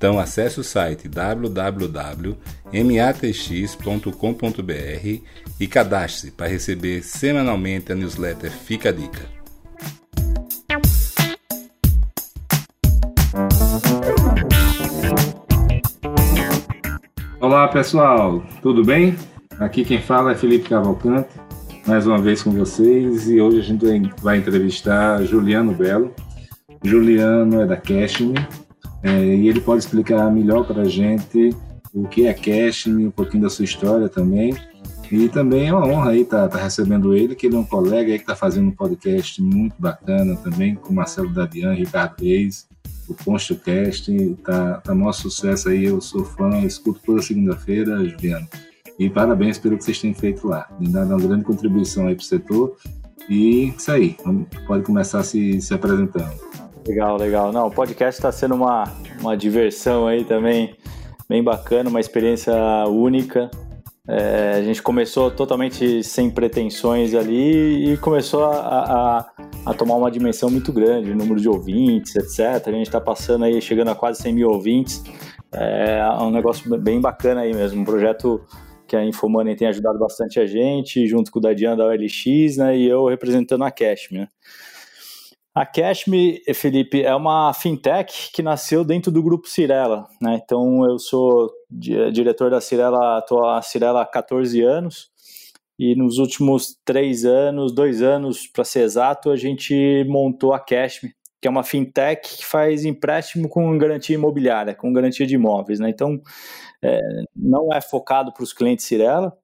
Então acesse o site www.matx.com.br e cadastre-se para receber semanalmente a newsletter Fica a Dica. Olá pessoal, tudo bem? Aqui quem fala é Felipe Cavalcante, mais uma vez com vocês e hoje a gente vai entrevistar Juliano Belo. Juliano é da Cashme é, e ele pode explicar melhor para a gente o que é Cashme, um pouquinho da sua história também. E também é uma honra aí estar tá, tá recebendo ele, que ele é um colega aí que está fazendo um podcast muito bacana também, com Marcelo Dadian, Ricardo Reis, o PonstoCast, tá, tá maior sucesso aí, eu sou fã, escuto toda segunda-feira, Juliano. E parabéns pelo que vocês têm feito lá. Tem dado uma grande contribuição aí para o setor. E isso aí, pode começar se, se apresentando. Legal, legal. Não, o podcast está sendo uma, uma diversão aí também, bem bacana, uma experiência única. É, a gente começou totalmente sem pretensões ali e começou a, a, a, tomar uma dimensão muito grande, número de ouvintes, etc. A gente está passando aí, chegando a quase 100 mil ouvintes. É um negócio bem bacana aí mesmo, um projeto que a Infomoney tem ajudado bastante a gente, junto com o Dadian da OLX, né, e eu representando a Cashme. Né. A Cashme, Felipe, é uma fintech que nasceu dentro do grupo Cirela, né? Então eu sou diretor da Cirela, estou a Cirela há 14 anos e nos últimos três anos, dois anos para ser exato, a gente montou a Cashme, que é uma fintech que faz empréstimo com garantia imobiliária, com garantia de imóveis, né? Então é, não é focado para os clientes Cirela,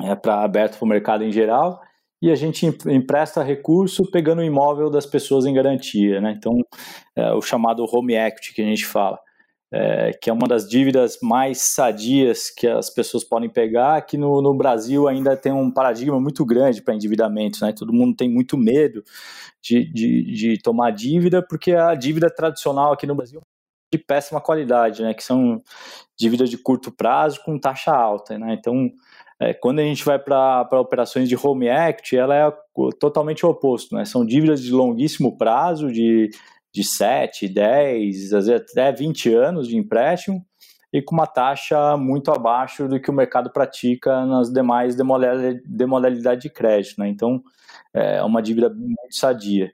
é para aberto para o mercado em geral e a gente empresta recurso pegando o imóvel das pessoas em garantia, né? Então, é o chamado home equity que a gente fala, é, que é uma das dívidas mais sadias que as pessoas podem pegar, que no, no Brasil ainda tem um paradigma muito grande para endividamento, né? Todo mundo tem muito medo de, de, de tomar dívida, porque a dívida tradicional aqui no Brasil é de péssima qualidade, né? Que são dívidas de curto prazo com taxa alta, né? Então, é, quando a gente vai para operações de home act, ela é totalmente o oposto, né? São dívidas de longuíssimo prazo, de, de 7, 10, às vezes até 20 anos de empréstimo, e com uma taxa muito abaixo do que o mercado pratica nas demais demodalidades de crédito, né? Então, é uma dívida muito sadia.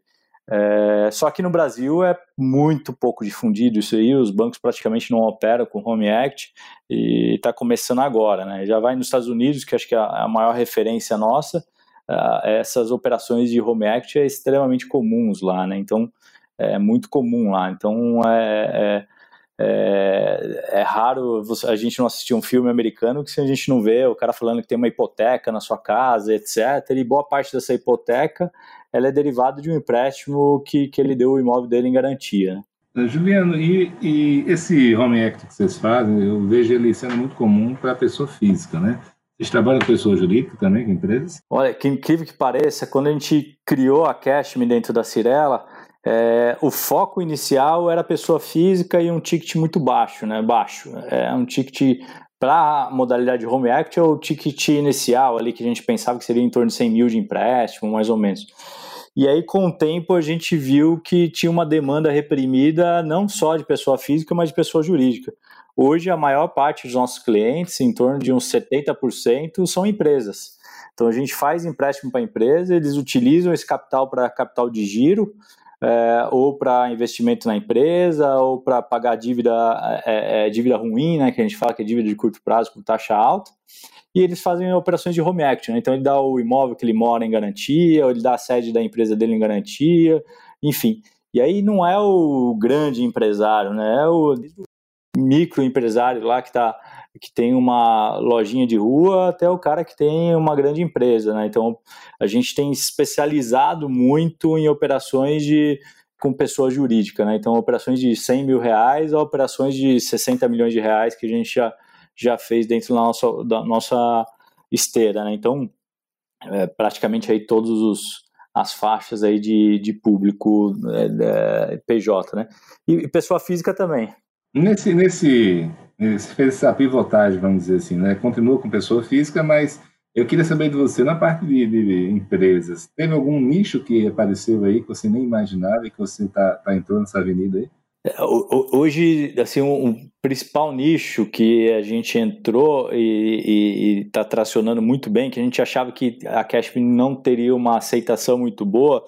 É, só que no Brasil é muito pouco difundido isso aí, os bancos praticamente não operam com Home Act e está começando agora, né? Já vai nos Estados Unidos, que acho que é a maior referência nossa, uh, essas operações de Home Act é extremamente comuns lá, né? Então é muito comum lá. Então é, é é, é, raro a gente não assistir um filme americano que se a gente não vê o cara falando que tem uma hipoteca na sua casa, etc. E boa parte dessa hipoteca ela é derivada de um empréstimo que, que ele deu o imóvel dele em garantia. Né? Juliano, e, e esse home act que vocês fazem, eu vejo ele sendo muito comum para a pessoa física, né? Vocês trabalham com pessoa jurídica também, com empresas? Olha, que incrível que pareça, quando a gente criou a Cashme dentro da Cirela, é, o foco inicial era pessoa física e um ticket muito baixo, né? Baixo. É um ticket para a modalidade home act é o ticket inicial ali que a gente pensava que seria em torno de 100 mil de empréstimo, mais ou menos. E aí, com o tempo, a gente viu que tinha uma demanda reprimida não só de pessoa física, mas de pessoa jurídica. Hoje, a maior parte dos nossos clientes, em torno de uns 70%, são empresas. Então, a gente faz empréstimo para a empresa, eles utilizam esse capital para capital de giro, é, ou para investimento na empresa, ou para pagar dívida, é, é, dívida ruim, né, que a gente fala que é dívida de curto prazo com taxa alta, e eles fazem operações de home equity, né? então ele dá o imóvel que ele mora em garantia, ou ele dá a sede da empresa dele em garantia, enfim. E aí não é o grande empresário, né? é o microempresário lá que está que tem uma lojinha de rua até o cara que tem uma grande empresa, né? Então a gente tem especializado muito em operações de com pessoa jurídica, né? Então operações de 100 mil reais a operações de 60 milhões de reais que a gente já, já fez dentro da nossa, da nossa esteira, né? Então é, praticamente aí todos os as faixas aí de, de público é, PJ, né? E, e pessoa física também. Nesse, nesse você fez essa pivotagem, vamos dizer assim, né? Continua com pessoa física, mas eu queria saber de você, na parte de, de empresas, teve algum nicho que apareceu aí que você nem imaginava e que você está tá entrando nessa avenida aí? Hoje, assim, um, um, principal nicho que a gente entrou e está tracionando muito bem, que a gente achava que a Cashpin não teria uma aceitação muito boa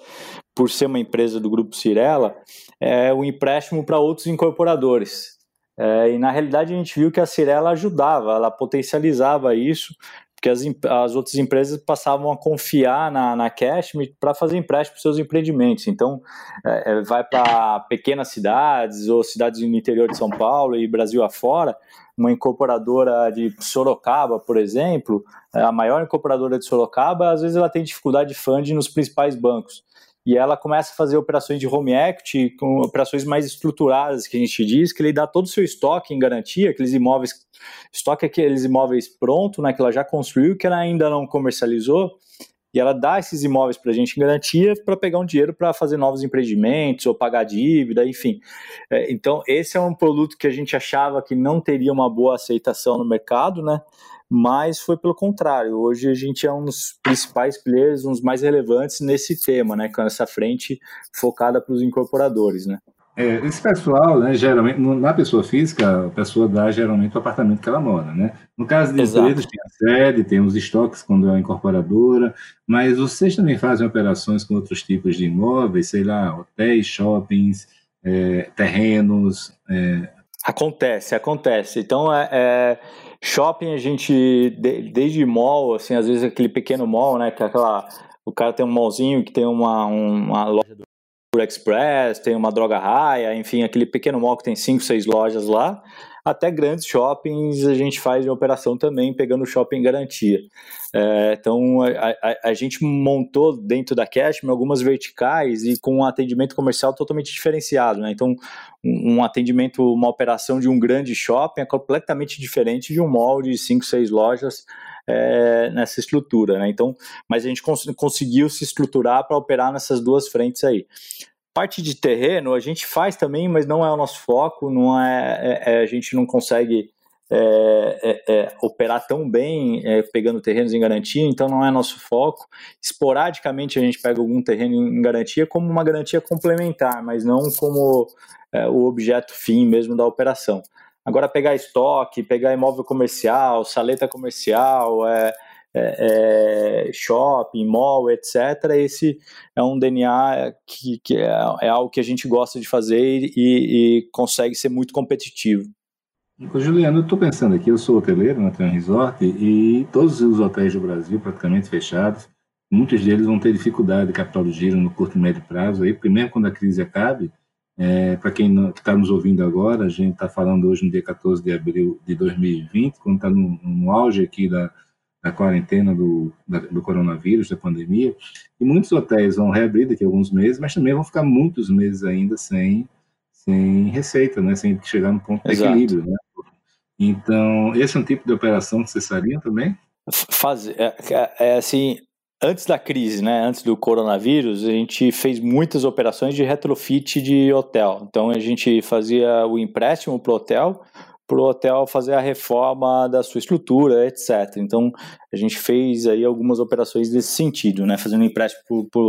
por ser uma empresa do Grupo Cirela, é o empréstimo para outros incorporadores. É, e na realidade a gente viu que a Cirela ajudava, ela potencializava isso, porque as, as outras empresas passavam a confiar na, na Cashme para fazer empréstimo para seus empreendimentos. Então, é, é vai para pequenas cidades ou cidades no interior de São Paulo e Brasil afora, uma incorporadora de Sorocaba, por exemplo, é, a maior incorporadora de Sorocaba, às vezes ela tem dificuldade de funding nos principais bancos e ela começa a fazer operações de home equity, com operações mais estruturadas, que a gente diz, que ele dá todo o seu estoque em garantia, aqueles imóveis, estoque aqueles imóveis pronto, né, que ela já construiu, que ela ainda não comercializou, e ela dá esses imóveis para a gente em garantia para pegar um dinheiro para fazer novos empreendimentos ou pagar dívida, enfim. É, então, esse é um produto que a gente achava que não teria uma boa aceitação no mercado, né? Mas foi pelo contrário. Hoje a gente é um dos principais players, um dos mais relevantes nesse tema, né, com essa frente focada para os incorporadores, né. É, esse pessoal, né, geralmente, na pessoa física, a pessoa dá geralmente o apartamento que ela mora, né? No caso de empresas, tem a sede, tem os estoques quando é uma incorporadora, mas vocês também fazem operações com outros tipos de imóveis, sei lá, hotéis, shoppings, é, terrenos. É... Acontece, acontece. Então, é, é Shopping a gente, desde mall, assim, às vezes aquele pequeno mall, né, que é aquela, o cara tem um mallzinho que tem uma, uma loja do Express, tem uma droga raia, enfim, aquele pequeno mall que tem cinco, seis lojas lá, até grandes shoppings a gente faz operação também, pegando shopping garantia. É, então, a, a, a, gente montou dentro da Cashme algumas verticais e com um atendimento comercial totalmente diferenciado. Né? Então, um, um, atendimento, uma operação de um grande shopping é completamente diferente de um mall de 5, 6 lojas é, nessa estrutura. Né? Então, mas a gente cons conseguiu se estruturar para operar nessas duas frentes aí. Parte de terreno a gente faz também, mas não é o nosso foco, não é, é, é a gente não consegue é, é, é operar tão bem é, pegando terrenos em garantia, então não é nosso foco. Esporadicamente a gente pega algum terreno em garantia como uma garantia complementar, mas não como é, o objeto fim mesmo da operação. Agora pegar estoque, pegar imóvel comercial, saleta comercial, é, é, é, shopping, mall, etc. Esse é um DNA que, que é, algo que a gente gosta de fazer e, e consegue ser muito competitivo. Juliano, eu estou pensando aqui, eu sou hoteleiro na Tran Resort e todos os hotéis do Brasil praticamente fechados, muitos deles vão ter dificuldade de capital de giro no curto e médio prazo, aí, primeiro quando a crise acabe, é, para quem está nos ouvindo agora, a gente está falando hoje no dia 14 de abril de 2020, quando está no, no auge aqui da, da quarentena do, da, do coronavírus, da pandemia, e muitos hotéis vão reabrir daqui a alguns meses, mas também vão ficar muitos meses ainda sem, sem receita, né? sem chegar no ponto de Exato. equilíbrio. Né? Então, esse é um tipo de operação que vocês fariam também? Faz, é, é, é, assim, antes da crise, né, antes do coronavírus, a gente fez muitas operações de retrofit de hotel. Então, a gente fazia o empréstimo para o hotel, para o hotel fazer a reforma da sua estrutura, etc. Então, a gente fez aí algumas operações desse sentido, né? Fazendo empréstimo para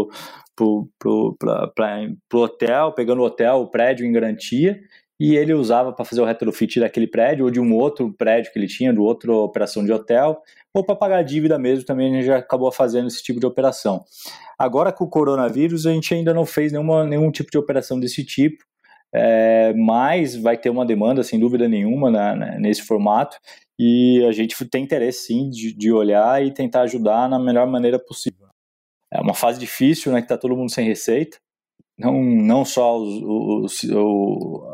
o hotel, pegando o hotel, o prédio em garantia, e ele usava para fazer o retrofit daquele prédio ou de um outro prédio que ele tinha, de outra operação de hotel, ou para pagar dívida mesmo, também a gente já acabou fazendo esse tipo de operação. Agora com o coronavírus, a gente ainda não fez nenhuma, nenhum tipo de operação desse tipo, é, mas vai ter uma demanda, sem dúvida nenhuma, na, na, nesse formato, e a gente tem interesse sim de, de, olhar e tentar ajudar na melhor maneira possível. É uma fase difícil, né, que está todo mundo sem receita, não, não só os, os, o,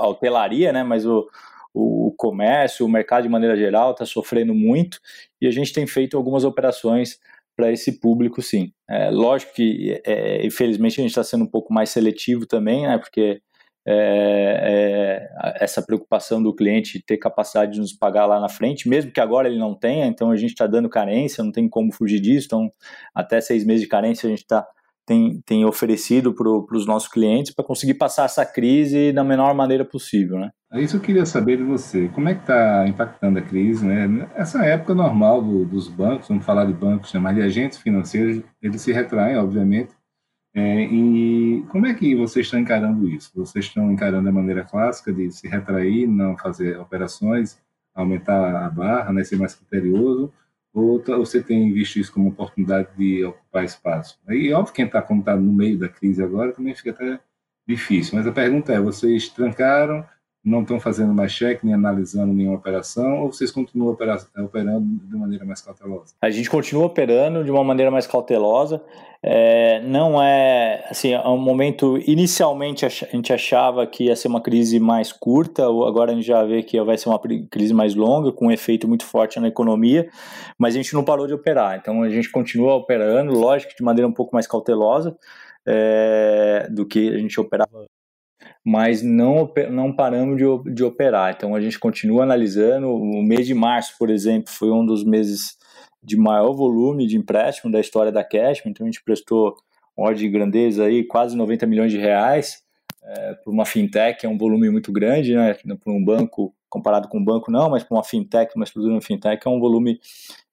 a hotelaria, né, mas o, o comércio, o mercado de maneira geral está sofrendo muito e a gente tem feito algumas operações para esse público, sim. É, lógico que, é, infelizmente, a gente está sendo um pouco mais seletivo também, né, porque é, é, essa preocupação do cliente ter capacidade de nos pagar lá na frente, mesmo que agora ele não tenha, então a gente está dando carência, não tem como fugir disso, então até seis meses de carência a gente está tem, tem oferecido para os nossos clientes para conseguir passar essa crise da menor maneira possível, né? É isso eu queria saber de você. Como é que está impactando a crise, né? Essa época normal do, dos bancos, vamos falar de bancos, chamar de agentes financeiros, eles se retraem, obviamente. É, e como é que vocês estão encarando isso? Vocês estão encarando a maneira clássica de se retrair, não fazer operações, aumentar a barra, né, ser mais criterioso? Ou você tem visto isso como oportunidade de ocupar espaço? E óbvio, quem está como está no meio da crise agora também fica até difícil. Mas a pergunta é: vocês trancaram, não estão fazendo mais cheque, nem analisando nenhuma operação, ou vocês continuam operando de maneira mais cautelosa? A gente continua operando de uma maneira mais cautelosa. É, não é assim, é um momento. Inicialmente a gente achava que ia ser uma crise mais curta, agora a gente já vê que vai ser uma crise mais longa, com um efeito muito forte na economia, mas a gente não parou de operar. Então a gente continua operando, lógico, de maneira um pouco mais cautelosa. É, do que a gente operava mas não, não paramos de, de operar. Então a gente continua analisando. O mês de março, por exemplo, foi um dos meses de maior volume de empréstimo da história da Cashman, então a gente prestou ordem de grandeza aí, quase 90 milhões de reais é, para uma fintech, é um volume muito grande, né? Para um banco, comparado com um banco não, mas para uma fintech, uma estrutura de fintech, é um volume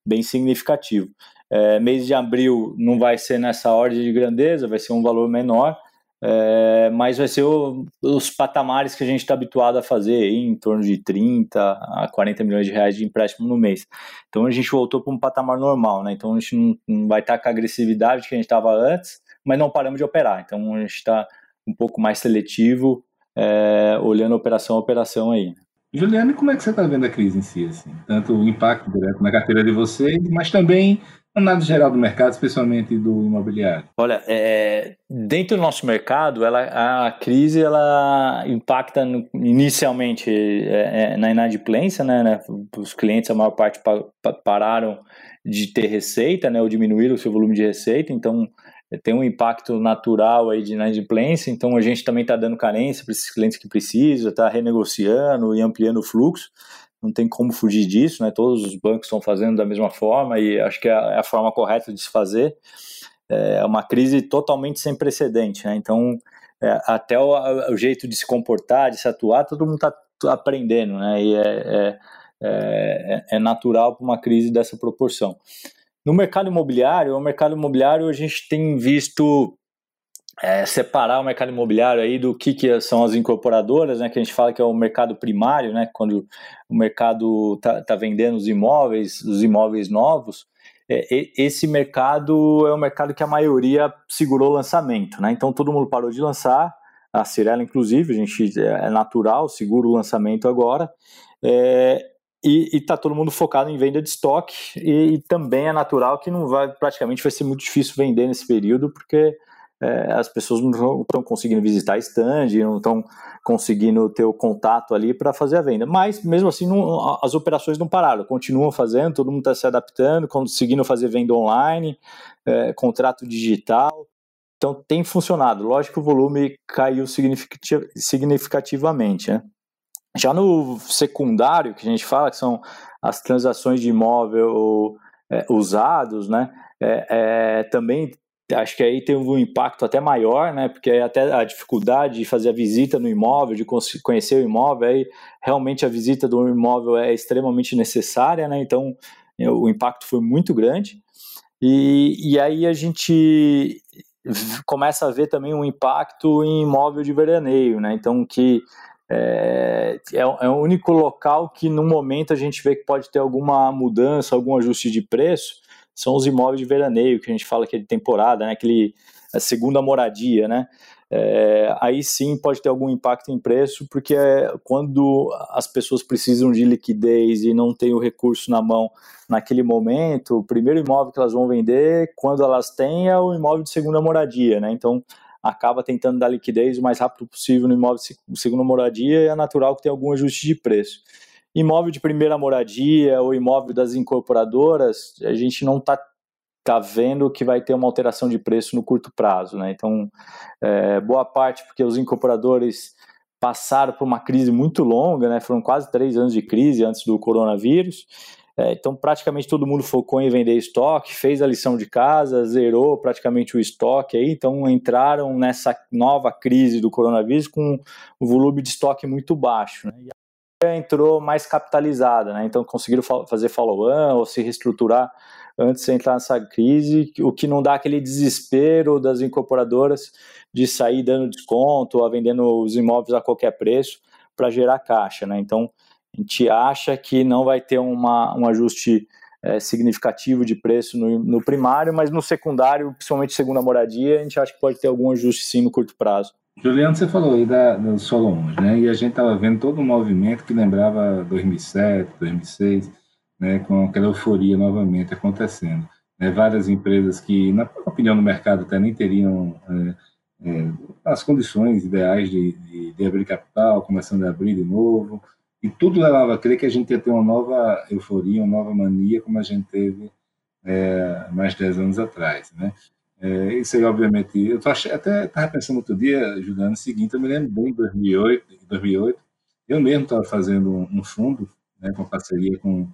bem significativo. É, mês de abril não vai ser nessa ordem de grandeza, vai ser um valor menor, é, mas vai ser o, os patamares que a gente está habituado a fazer, em torno de 30 a 40 milhões de reais de empréstimo no mês. Então a gente voltou para um patamar normal, né? Então a gente não, não vai estar tá com a agressividade que a gente estava antes, mas não paramos de operar. Então a gente está um pouco mais seletivo, é, olhando operação a operação aí. Juliane, como é que você está vendo a crise em si? Assim? Tanto o impacto direto na carteira de vocês, mas também análise geral do mercado, especialmente do imobiliário? Olha, é, dentro do nosso mercado, ela, a crise ela impacta no, inicialmente é, é, na inadimplência, né, né, Os clientes, a maior parte pa, pa, pararam de ter receita, né, ou diminuíram o seu volume de receita, então tem um impacto natural aí de inadimplência, então a gente também está dando carência para esses clientes que precisam, está renegociando e ampliando o fluxo não tem como fugir disso, né? Todos os bancos estão fazendo da mesma forma e acho que é a, é forma correta de se fazer. É uma crise totalmente sem precedente, né? Então, é, até o, o, jeito de se comportar, de se atuar, todo mundo está aprendendo, né? E é, é, é, é natural para uma crise dessa proporção. No mercado imobiliário, o mercado imobiliário a gente tem visto é, separar o mercado imobiliário aí do que, que são as incorporadoras, né, que a gente fala que é o mercado primário, né, quando o mercado está tá vendendo os imóveis, os imóveis novos, é, esse mercado é o mercado que a maioria segurou o lançamento, né, então todo mundo parou de lançar, a Cirela inclusive, a gente é, natural, segura o lançamento agora, é, e está todo mundo focado em venda de estoque, e, e, também é natural que não vai, praticamente vai ser muito difícil vender nesse período, porque é, as pessoas não estão conseguindo visitar stand, não estão conseguindo ter o contato ali para fazer a venda. Mas, mesmo assim, não, as operações não pararam, continuam fazendo, todo mundo está se adaptando, conseguindo fazer venda online, é, contrato digital. Então, tem funcionado. Lógico que o volume caiu significativamente. Né? Já no secundário, que a gente fala, que são as transações de imóvel é, usados, né? É, é, também acho que aí tem um impacto até maior, né? Porque até a dificuldade de fazer a visita no imóvel, de conhecer o imóvel, aí realmente a visita do imóvel é extremamente necessária, né? Então o impacto foi muito grande. E, e aí a gente começa a ver também um impacto em imóvel de veraneio, né? Então que é, é, é, o único local que no momento a gente vê que pode ter alguma mudança, algum ajuste de preço, são os imóveis de veraneio, que a gente fala que é de temporada, né? Aquele a segunda moradia, né? É, aí sim pode ter algum impacto em preço, porque é quando as pessoas precisam de liquidez e não têm o recurso na mão naquele momento, o primeiro imóvel que elas vão vender, quando elas têm, é o imóvel de segunda moradia, né? Então acaba tentando dar liquidez o mais rápido possível no imóvel de segunda moradia e é natural que tenha algum ajuste de preço. Imóvel de primeira moradia ou imóvel das incorporadoras, a gente não está tá vendo que vai ter uma alteração de preço no curto prazo. Né? Então, é, boa parte porque os incorporadores passaram por uma crise muito longa, né? foram quase três anos de crise antes do coronavírus, é, então, praticamente todo mundo focou em vender estoque, fez a lição de casa, zerou praticamente o estoque aí, então entraram nessa nova crise do coronavírus com um volume de estoque muito baixo. Né? Entrou mais capitalizada, né? então conseguiram fazer follow-on ou se reestruturar antes de entrar nessa crise, o que não dá aquele desespero das incorporadoras de sair dando desconto ou vendendo os imóveis a qualquer preço para gerar caixa. Né? Então, a gente acha que não vai ter uma, um ajuste é, significativo de preço no, no, primário, mas no secundário, principalmente segunda moradia, a gente acha que pode ter algum ajuste sim no curto prazo. Juliano, você falou aí da, dos Solomons, né? E a gente estava vendo todo um movimento que lembrava 2007, 2006, né? Com aquela euforia novamente acontecendo. Né? Várias empresas que, na opinião do mercado, até nem teriam é, é, as condições ideais de, de, de abrir capital, começando a abrir de novo, e tudo levava a crer que a gente ia ter uma nova euforia, uma nova mania, como a gente teve é, mais de 10 anos atrás, né? É, isso aí, obviamente, eu tô até estava pensando outro dia, Juliano, o seguinte, eu me lembro bem de 2008, 2008 eu mesmo estava fazendo um, fundo, né, com parceria com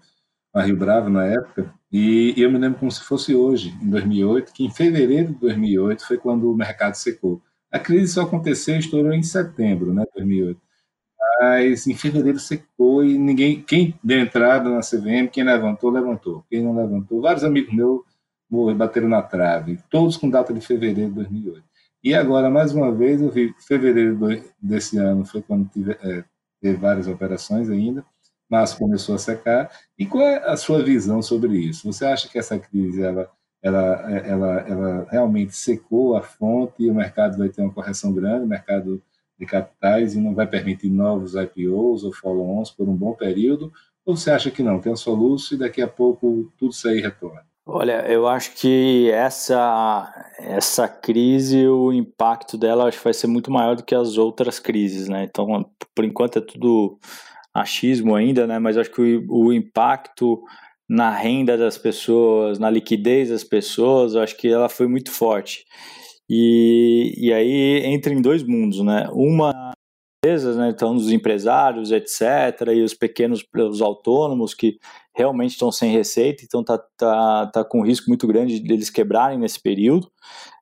a Rio Bravo na época, e, e eu me lembro como se fosse hoje, em 2008, que em fevereiro de 2008 foi quando o mercado secou. A crise só aconteceu, estourou em setembro, né, 2008 mas em fevereiro secou e ninguém, quem deu entrada na CVM, quem levantou, levantou. Quem não levantou, vários amigos meus bateram na trave, todos com data de fevereiro de 2008. E agora, mais uma vez, eu vi fevereiro desse ano foi quando tive, é, teve várias operações ainda, mas começou a secar. E qual é a sua visão sobre isso? Você acha que essa crise ela, ela, ela, ela realmente secou a fonte e o mercado vai ter uma correção grande, o mercado de capitais e não vai permitir novos IPOs ou follow-ons por um bom período? Ou você acha que não, é um soluço e daqui a pouco tudo isso aí retorna? Olha, eu acho que essa, essa crise, o impacto dela acho que vai ser muito maior do que as outras crises, né? Então, por enquanto é tudo achismo ainda, né? Mas acho que o, o impacto na renda das pessoas, na liquidez das pessoas, acho que ela foi muito forte. E, e aí entra em dois mundos, né? Uma empresas, né, então os empresários, etc, e os pequenos, os autônomos que realmente estão sem receita, então tá, tá, tá com risco muito grande de eles quebrarem nesse período.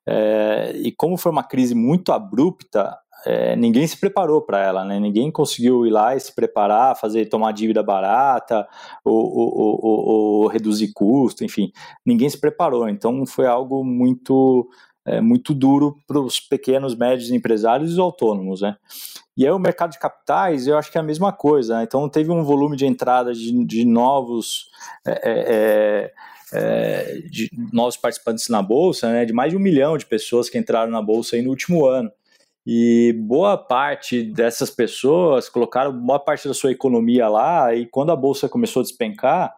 É, e como foi uma crise muito abrupta, é, ninguém se preparou para ela, né? Ninguém conseguiu ir lá e se preparar, fazer tomar dívida barata ou, ou, ou, ou reduzir custo, enfim, ninguém se preparou. Então foi algo muito é, muito duro para os pequenos, médios empresários e os autônomos, né? E aí o mercado de capitais, eu acho que é a mesma coisa, né? Então teve um volume de entrada de, de novos é, é, é, de novos participantes na bolsa, né? De mais de um milhão de pessoas que entraram na bolsa aí no último ano. E boa parte dessas pessoas colocaram boa parte da sua economia lá, e quando a bolsa começou a despencar,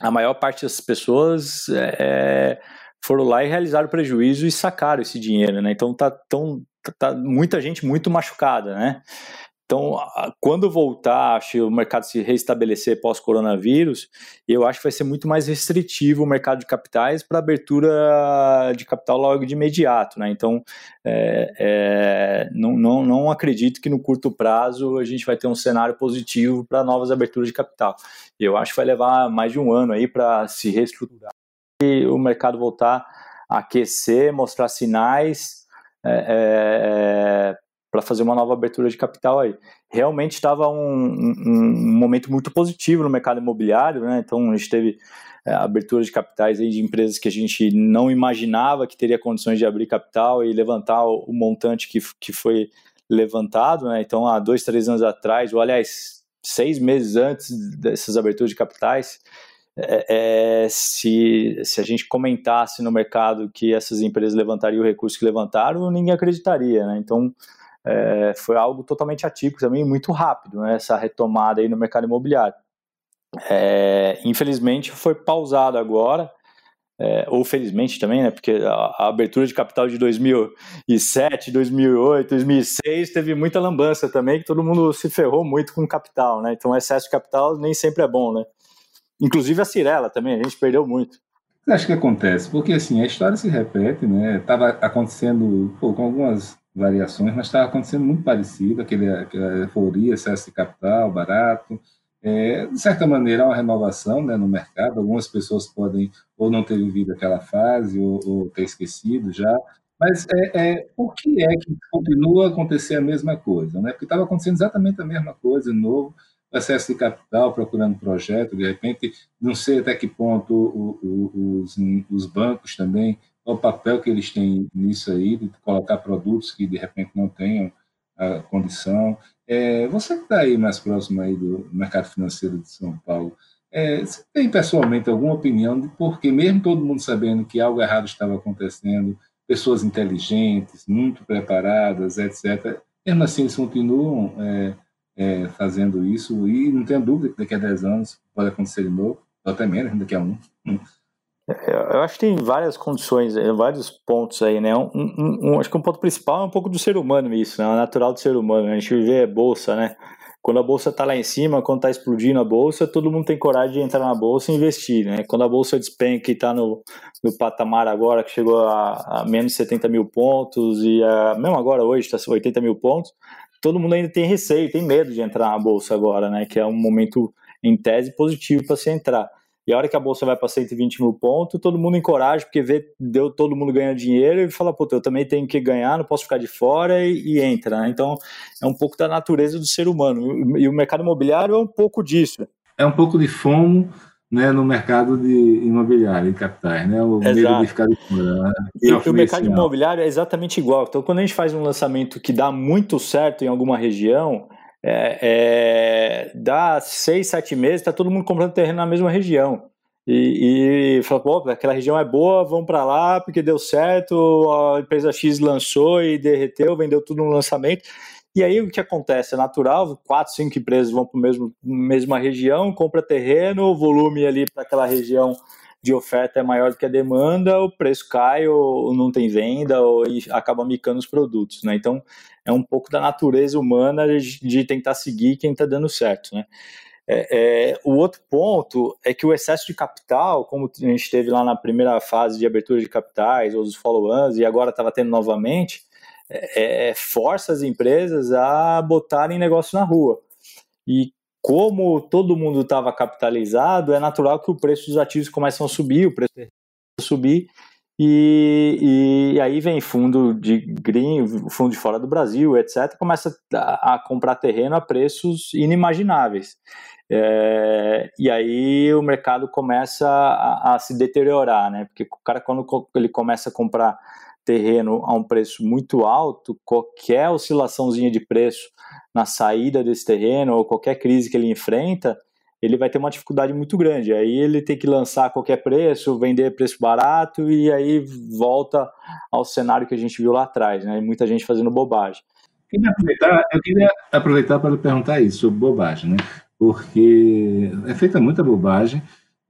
a maior parte das pessoas é, foram lá e realizaram prejuízo e sacaram esse dinheiro, né? Então tá, tão, tá, muita gente muito machucada, né? Então, quando voltar, acho o mercado se restabelecer pós-coronavírus, eu acho que vai ser muito mais restritivo o mercado de capitais para abertura de capital logo de imediato, né? Então, é, é, não, não, não acredito que no curto prazo a gente vai ter um cenário positivo para novas aberturas de capital. Eu acho que vai levar mais de um ano aí para se reestruturar o mercado voltar a aquecer, mostrar sinais é, é, é para fazer uma nova abertura de capital aí. Realmente estava um, um, um, momento muito positivo no mercado imobiliário, né? Então a gente teve é, abertura de capitais aí de empresas que a gente não imaginava que teria condições de abrir capital e levantar o, o montante que, que foi levantado, né? Então, há dois, três anos atrás, ou aliás, seis meses antes dessas aberturas de capitais, é, é, se, se a gente comentasse no mercado que essas empresas levantariam o recurso que levantaram, ninguém acreditaria, né? Então, é, foi algo totalmente atípico também, muito rápido, né? Essa retomada aí no mercado imobiliário. É, infelizmente, foi pausado agora, é, ou felizmente também, né? Porque a, a, abertura de capital de 2007, 2008, 2006 teve muita lambança também, que todo mundo se ferrou muito com capital, né? Então, excesso de capital nem sempre é bom, né? Inclusive a Cirela também, a gente perdeu muito. Acho que acontece, porque assim, a história se repete, né? Estava acontecendo pô, com algumas variações, mas estava acontecendo muito parecido, aquele, aquela euforia, excesso de capital, barato, é, de certa maneira, há uma renovação né, no mercado. Algumas pessoas podem ou não ter vivido aquela fase ou, ou ter esquecido já. Mas é, é, por que é que continua a acontecer a mesma coisa? Né? Porque estava acontecendo exatamente a mesma coisa, de novo, acesso de capital, procurando projeto, de repente, não sei até que ponto o, o, os, os bancos também, o papel que eles têm nisso aí, de colocar produtos que de repente não tenham a condição. É, você que está aí mais próximo aí do mercado financeiro de São Paulo, é, você tem pessoalmente alguma opinião de por que, mesmo todo mundo sabendo que algo errado estava acontecendo, pessoas inteligentes, muito preparadas, etc., mesmo assim eles continuam é, é, fazendo isso e não tenho dúvida que daqui a 10 anos pode acontecer de novo, ou até menos, daqui a um. Eu acho que tem várias condições, eh, vários pontos aí, né? Um, um, um, acho que um ponto principal é um pouco do ser humano isso, né? O natural do ser humano. A gente vê bolsa, né? Quando a bolsa está lá em cima, quando está explodindo a bolsa, todo mundo tem coragem de entrar na bolsa e investir, né? Quando a bolsa despenca e está no, no patamar agora, que chegou a, a menos 70 mil pontos, e a, mesmo agora hoje está 80 mil pontos, todo mundo ainda tem receio, tem medo de entrar na bolsa agora, né? Que é um momento, em tese, positivo para se entrar. E a hora que a bolsa vai para 120 mil pontos, todo mundo encoraja, porque vê deu todo mundo ganhando dinheiro e fala, puta, eu também tenho que ganhar, não posso ficar de fora e, e entra. Né? Então, é um pouco da natureza do ser humano. E, e o mercado imobiliário é um pouco disso. É um pouco de fomo né, no mercado de imobiliário, em capitais, né? O Exato. medo de ficar de fora. Né? E, e o mercado imobiliário é exatamente igual. Então, quando a gente faz um lançamento que dá muito certo em alguma região, é, é, dá seis, sete meses, está todo mundo comprando terreno na mesma região. E, e fala, pô, aquela região é boa, vamos para lá porque deu certo, a empresa X lançou e derreteu, vendeu tudo no lançamento. E aí o que acontece? É natural, quatro, cinco empresas vão para a mesma região, compra terreno, o volume ali para aquela região de oferta é maior do que a demanda, o preço cai ou não tem venda ou acaba micando os produtos, né? Então é um pouco da natureza humana de tentar seguir quem está dando certo, né? É, é, o outro ponto é que o excesso de capital, como a gente teve lá na primeira fase de abertura de capitais, ou os follow-ons, e agora estava tendo novamente, é, é, força as empresas a botarem negócio na rua. E como todo mundo estava capitalizado, é natural que o preço dos ativos começam a subir, o preço a subir, e, e, aí vem fundo de green, fundo de fora do Brasil, etc., começa a, a comprar terreno a preços inimagináveis. É, e aí o mercado começa a, a, se deteriorar, né? Porque o cara, quando ele começa a comprar terreno a um preço muito alto, qualquer oscilaçãozinha de preço na saída desse terreno ou qualquer crise que ele enfrenta, ele vai ter uma dificuldade muito grande. Aí ele tem que lançar a qualquer preço, vender preço barato e aí volta ao cenário que a gente viu lá atrás, né? Muita gente fazendo bobagem. Eu queria aproveitar, eu queria aproveitar para perguntar isso sobre bobagem, né? Porque é feita muita bobagem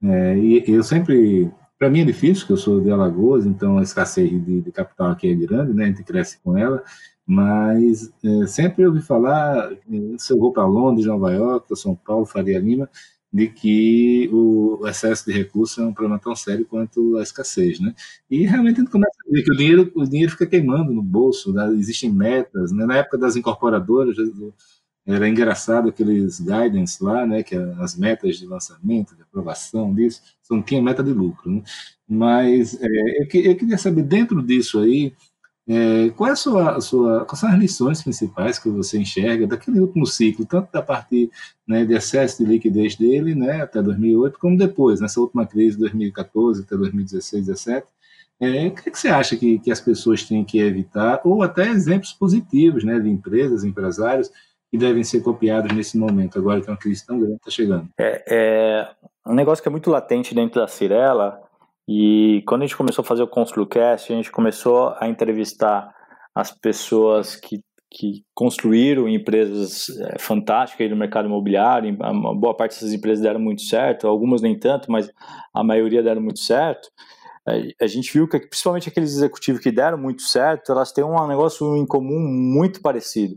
é, e eu sempre, para mim é difícil, porque eu sou de Alagoas, então a escassez de, de capital aqui é grande, né? A gente cresce com ela mas é, sempre ouvi falar, se eu vou para Londres, Nova York, São Paulo, Faria Lima, de que o excesso de recursos é um problema tão sério quanto a escassez, né? E realmente a gente começa a ver que o dinheiro, o dinheiro fica queimando no bolso, né? existem metas, né? Na época das incorporadoras, era engraçado aqueles guidance lá, né? Que as metas de lançamento, de aprovação disso, não tinha meta de lucro, né? Mas é, eu, eu queria saber, dentro disso aí, é, qual é a sua, a sua, quais são as lições principais que você enxerga daquele último ciclo, tanto da parte né, de excesso de liquidez dele, né, até 2008, como depois, nessa última crise de 2014 até 2016, 2017? É, o que, é que você acha que, que as pessoas têm que evitar, ou até exemplos positivos né, de empresas, empresários, que devem ser copiados nesse momento, agora que uma crise tão grande está chegando? É, é, um negócio que é muito latente dentro da Cirela, e quando a gente começou a fazer o ConstruCast, a gente começou a entrevistar as pessoas que, que construíram empresas é, fantásticas no mercado imobiliário. Uma boa parte dessas empresas deram muito certo, algumas nem tanto, mas a maioria deram muito certo. A gente viu que, principalmente aqueles executivos que deram muito certo, elas têm um negócio em comum muito parecido.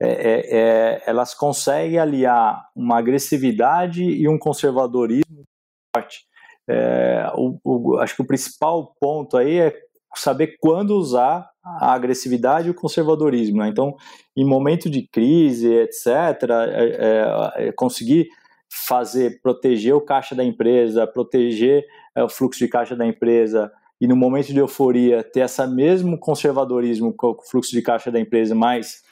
É, é, é, elas conseguem aliar uma agressividade e um conservadorismo forte. É, o, o, acho que o principal ponto aí é saber quando usar a agressividade e o conservadorismo. Né? Então, em momento de crise, etc., é, é, é, conseguir fazer, proteger o caixa da empresa, proteger é, o fluxo de caixa da empresa, e no momento de euforia ter esse mesmo conservadorismo com o fluxo de caixa da empresa, mas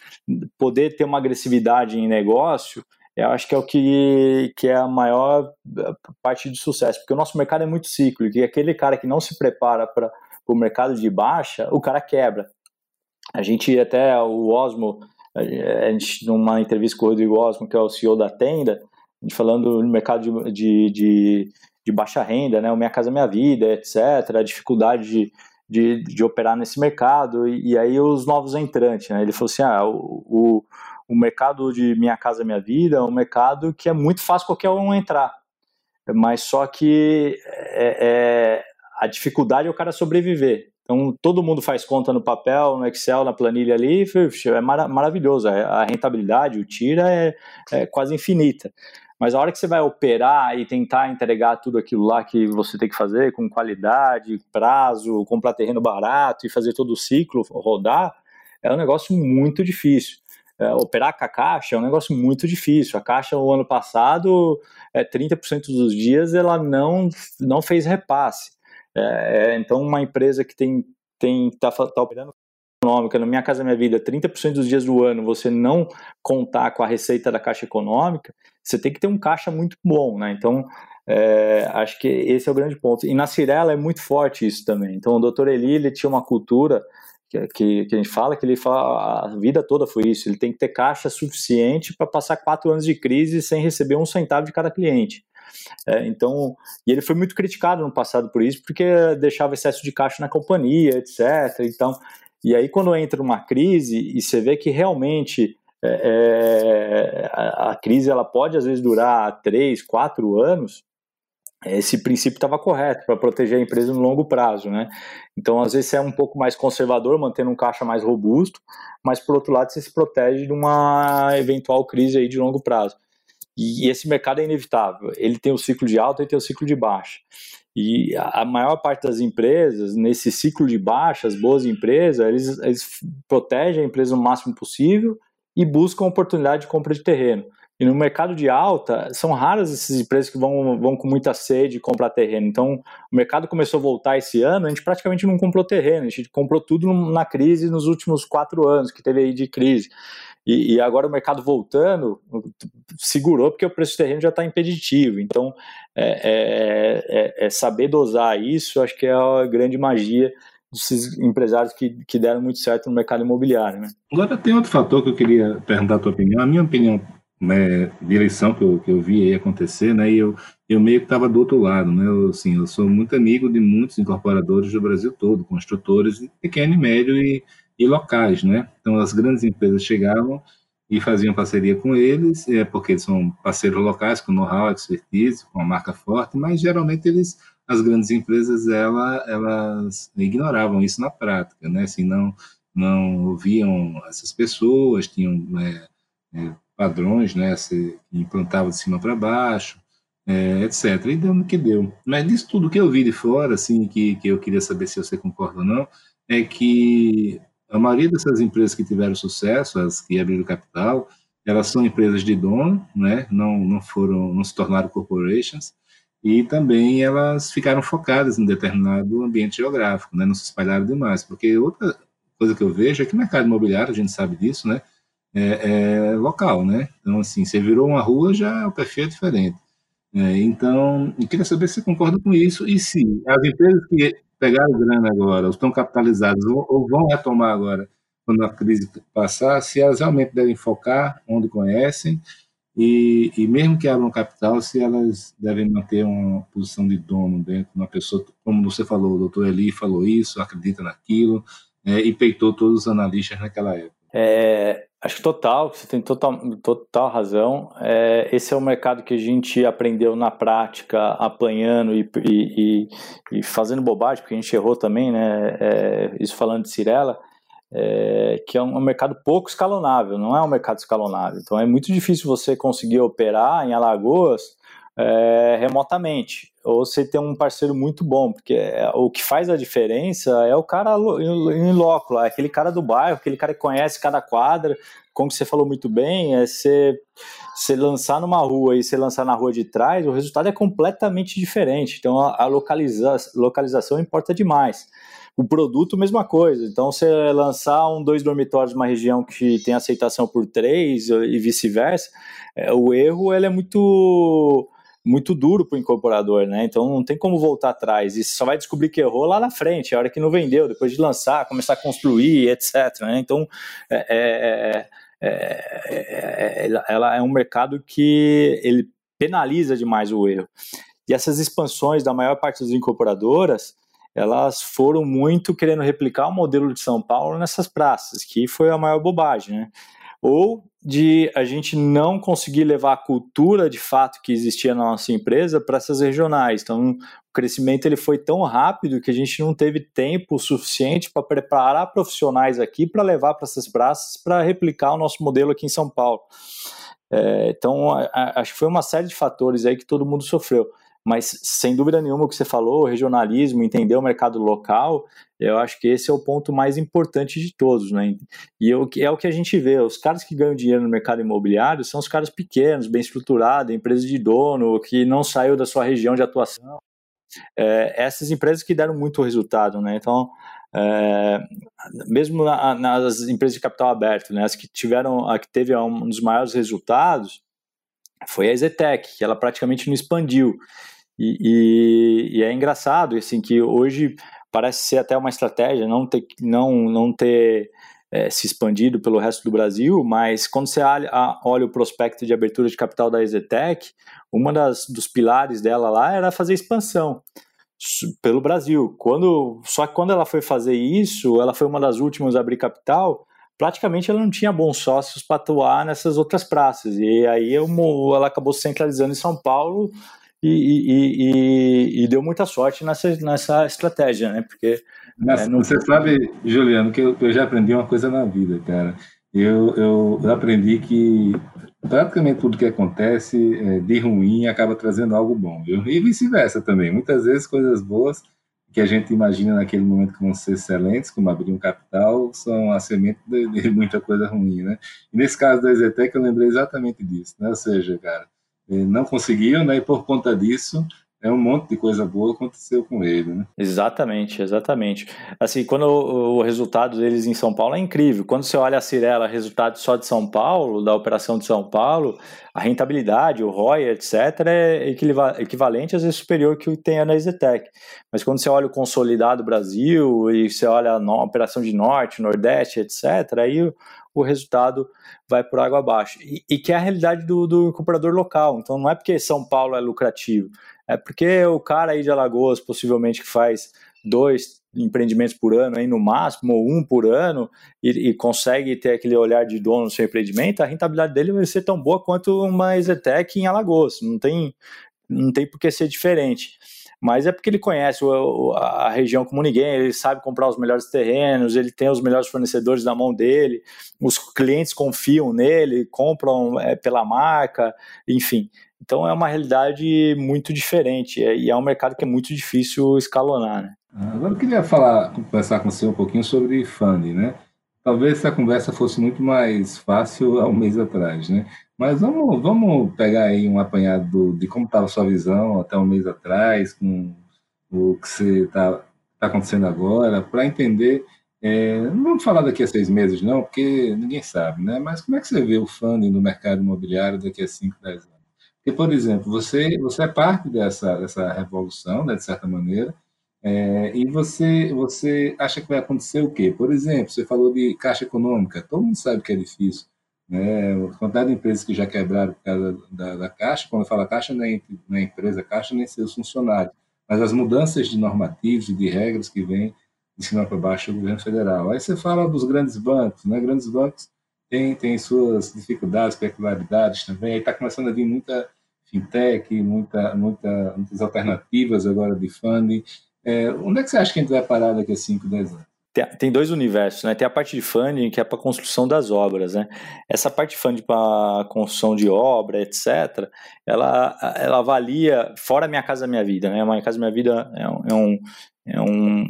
poder ter uma agressividade em negócio, eu acho que é o que, que é a maior eh, parte de sucesso, porque o nosso mercado é muito cíclico, e aquele cara que não se prepara para o mercado de baixa, o cara quebra. A gente até, o Osmo, a gente, numa entrevista com o Rodrigo Osmo, que é o CEO da Tenda, a gente falando do mercado de, de, de, de baixa renda, né, o Minha Casa Minha Vida, etc., a dificuldade de, de, de operar nesse mercado, e, e, aí os novos entrantes, né, ele falou assim, ah, o, o o mercado de Minha Casa Minha Vida é um mercado que é muito fácil qualquer um entrar. Mas só que é, é, a dificuldade é o cara sobreviver. Então, todo mundo faz conta no papel, no Excel, na planilha ali, é mar maravilhoso. A rentabilidade, o tira é, é quase infinita. Mas a hora que você vai operar e tentar entregar tudo aquilo lá que você tem que fazer, com qualidade, prazo, comprar terreno barato e fazer todo o ciclo rodar, é um negócio muito difícil é, operar com a Caixa é um negócio muito difícil. A Caixa, o ano passado, é, 30% dos dias, ela não, não fez repasse. É, é então, uma empresa que tem tem tá, tá operando econômica, na Minha Casa Minha Vida, 30% dos dias do ano você não contar com a receita da Caixa Econômica, você tem que ter um caixa muito bom, né? Então, é, acho que esse é o grande ponto. E na Cirela é muito forte isso também. Então, o doutor Eli, ele tinha uma cultura que, que, a gente fala, que ele fala, a vida toda foi isso, ele tem que ter caixa suficiente para passar quatro anos de crise sem receber um centavo de cada cliente. É, então, e ele foi muito criticado no passado por isso, porque deixava excesso de caixa na companhia, etc. Então, e aí quando entra uma crise e você vê que realmente é, é a, a, crise ela pode às vezes durar três, quatro anos, esse princípio estava correto para proteger a empresa no longo prazo, né? Então, às vezes, você é um pouco mais conservador, mantendo um caixa mais robusto, mas, por outro lado, você se protege de uma eventual crise aí de longo prazo. E esse mercado é inevitável. Ele tem o ciclo de alta e tem o ciclo de baixa. E a maior parte das empresas, nesse ciclo de baixa, as boas empresas, eles, eles protegem a empresa o máximo possível e buscam oportunidade de compra de terreno. No mercado de alta, são raras essas empresas que vão, vão com muita sede comprar terreno. Então, o mercado começou a voltar esse ano, a gente praticamente não comprou terreno, a gente comprou tudo na crise nos últimos quatro anos que teve aí de crise. E, e agora o mercado voltando, segurou porque o preço do terreno já está impeditivo. Então, é, é, é, é saber dosar isso, acho que é a grande magia desses empresários que, que deram muito certo no mercado imobiliário. Né? Agora tem outro fator que eu queria perguntar a tua opinião. A minha opinião né, direção que eu, que eu vi aí acontecer, né, e eu, eu meio que estava do outro lado, né, eu, assim, eu sou muito amigo de muitos incorporadores do Brasil todo, construtores pequeno e médio e, e locais, né, então as grandes empresas chegavam e faziam parceria com eles, é porque são parceiros locais com know-how, expertise, com uma marca forte, mas geralmente eles, as grandes empresas, ela, elas ignoravam isso na prática, né, assim, não, não ouviam essas pessoas, tinham é, é, padrões, né, se implantava de cima para baixo, é, etc. E deu no que deu. Mas disso tudo que eu vi de fora, assim, que, que eu queria saber se você concorda ou não, é que a maioria dessas empresas que tiveram sucesso, as que abriram capital, elas são empresas de dono, né, não, não foram, não se tornaram corporations, e também elas ficaram focadas em determinado ambiente geográfico, né, não se espalharam demais, porque outra coisa que eu vejo é que o mercado imobiliário, a gente sabe disso, né, é, é, local, né? Então, assim, você virou uma rua, já o perfil é diferente. É, então, eu queria saber se você concorda com isso e se as empresas que pegaram grana agora, estão capitalizadas, ou vão retomar agora, quando a crise passar, se elas realmente devem focar onde conhecem, e, e mesmo que abram capital, se elas devem manter uma posição de dono dentro, uma pessoa, como você falou, o doutor Eli falou isso, acredita naquilo, é, e peitou todos os analistas naquela época. É, acho que total, você tem total, total razão. É, esse é o mercado que a gente aprendeu na prática, apanhando e, e, e fazendo bobagem, porque a gente errou também, né? É, isso falando de Cirela, é, que é um, um, mercado pouco escalonável, não é um mercado escalonável. Então é muito difícil você conseguir operar em Alagoas é, remotamente, ou você ter um parceiro muito bom, porque é, o que faz a diferença é o cara em loco, é aquele cara do bairro, aquele cara que conhece cada quadra, como você falou muito bem, é você, você lançar numa rua e você lançar na rua de trás, o resultado é completamente diferente. Então a, a localiza, localização importa demais. O produto, mesma coisa. Então, você lançar um dois dormitórios numa região que tem aceitação por três e vice-versa, é, o erro ele é muito muito duro para o incorporador, né? Então não tem como voltar atrás. E você só vai descobrir que errou lá na frente, a hora que não vendeu, depois de lançar, começar a construir, etc. Né? Então é, é, é, ela é um mercado que ele penaliza demais o erro. E essas expansões da maior parte das incorporadoras, elas foram muito querendo replicar o modelo de São Paulo nessas praças, que foi a maior bobagem, né? Ou de a gente não conseguir levar a cultura de fato que existia na nossa empresa para essas regionais. Então, o crescimento ele foi tão rápido que a gente não teve tempo suficiente para preparar profissionais aqui para levar para essas praças para replicar o nosso modelo aqui em São Paulo. É, então, acho que foi uma série de fatores aí que todo mundo sofreu mas sem dúvida nenhuma o que você falou, regionalismo, entender o mercado local, eu acho que esse é o ponto mais importante de todos, né? E é o que a gente vê, os caras que ganham dinheiro no mercado imobiliário são os caras pequenos, bem estruturados, empresas de dono, que não saiu da sua região de atuação. É, essas empresas que deram muito resultado, né? Então, é, mesmo na, nas empresas de capital aberto, né, as que tiveram, a que teve um dos maiores resultados foi a Ezetec, que ela praticamente não expandiu. E, e, e, é engraçado, assim, que hoje parece ser até uma estratégia não ter, não, não ter é, se expandido pelo resto do Brasil, mas quando você olha, o prospecto de abertura de capital da Ezetec, uma das dos pilares dela lá era fazer expansão pelo Brasil. Quando, só que quando ela foi fazer isso, ela foi uma das últimas a abrir capital, praticamente ela não tinha bons sócios para atuar nessas outras praças. E aí ela acabou se centralizando em São Paulo e, e, e, deu muita sorte nessa, nessa estratégia, né? Porque. Mas, é, não... Você sabe, Juliano, que eu, eu, já aprendi uma coisa na vida, cara. Eu, eu, eu aprendi que praticamente tudo que acontece é, de ruim acaba trazendo algo bom, viu? E vice-versa também. Muitas vezes coisas boas que a gente imagina naquele momento que vão ser excelentes, como abrir um capital, são a semente de, de muita coisa ruim, né? E nesse caso da Exetec eu lembrei exatamente disso, né? Ou seja, cara, não conseguiu, né? E por conta disso, é um monte de coisa boa aconteceu com ele, né? Exatamente, exatamente. Assim, quando o, o, resultado deles em São Paulo é incrível. Quando você olha a Cirela, resultado só de São Paulo, da operação de São Paulo, a rentabilidade, o ROI, etc., é equivalente, às vezes superior que tem na Exetec. Mas quando você olha o consolidado Brasil e você olha a, a operação de Norte, Nordeste, etc., aí o, resultado vai por água abaixo. E, e, que é a realidade do, do comprador local. Então não é porque São Paulo é lucrativo, é porque o cara aí de Alagoas, possivelmente que faz dois empreendimentos por ano, aí no máximo, ou um por ano, e, e, consegue ter aquele olhar de dono no seu empreendimento, a rentabilidade dele vai ser tão boa quanto uma Exetec em Alagoas. Não tem, não tem por que ser diferente. Mas é porque ele conhece a região como ninguém, ele sabe comprar os melhores terrenos, ele tem os melhores fornecedores na mão dele, os clientes confiam nele, compram é, pela marca, enfim. Então é uma realidade muito diferente é, e é um mercado que é muito difícil escalonar. Né? Agora eu queria falar, conversar com você um pouquinho sobre funding, né? Talvez essa conversa fosse muito mais fácil há um mês atrás, né? Mas vamos, vamos pegar aí um apanhado de como estava sua visão até um mês atrás, com o que você está tá acontecendo agora, para entender. É, não vamos falar daqui a seis meses, não, porque ninguém sabe, né? Mas como é que você vê o funding no mercado imobiliário daqui a cinco, dez anos? Porque, por exemplo, você, você é parte dessa, dessa revolução, né, de certa maneira, É, e você, você acha que vai acontecer o quê? Por exemplo, você falou de caixa econômica, todo mundo sabe que é difícil. Né? Quantidade de empresas que já quebraram por causa da, da caixa, quando eu falo caixa, não é, não é empresa caixa, nem seus funcionários, mas as mudanças de normativos e de regras que vêm de cima para baixo do governo federal. Aí você fala dos grandes bancos, né? Grandes bancos têm, têm suas dificuldades, peculiaridades também. Aí está começando a vir muita fintech, muita, muita, muitas alternativas agora de funding. É, onde é que você acha que a gente vai parar daqui a 5, 10 anos? Tem, dois universos, né? Tem a parte de funding, que é para construção das obras, né? Essa parte de funding para construção de obra, etc., ela, ela avalia, fora Minha Casa Minha Vida, né? Minha Casa Minha Vida é um, é um, é um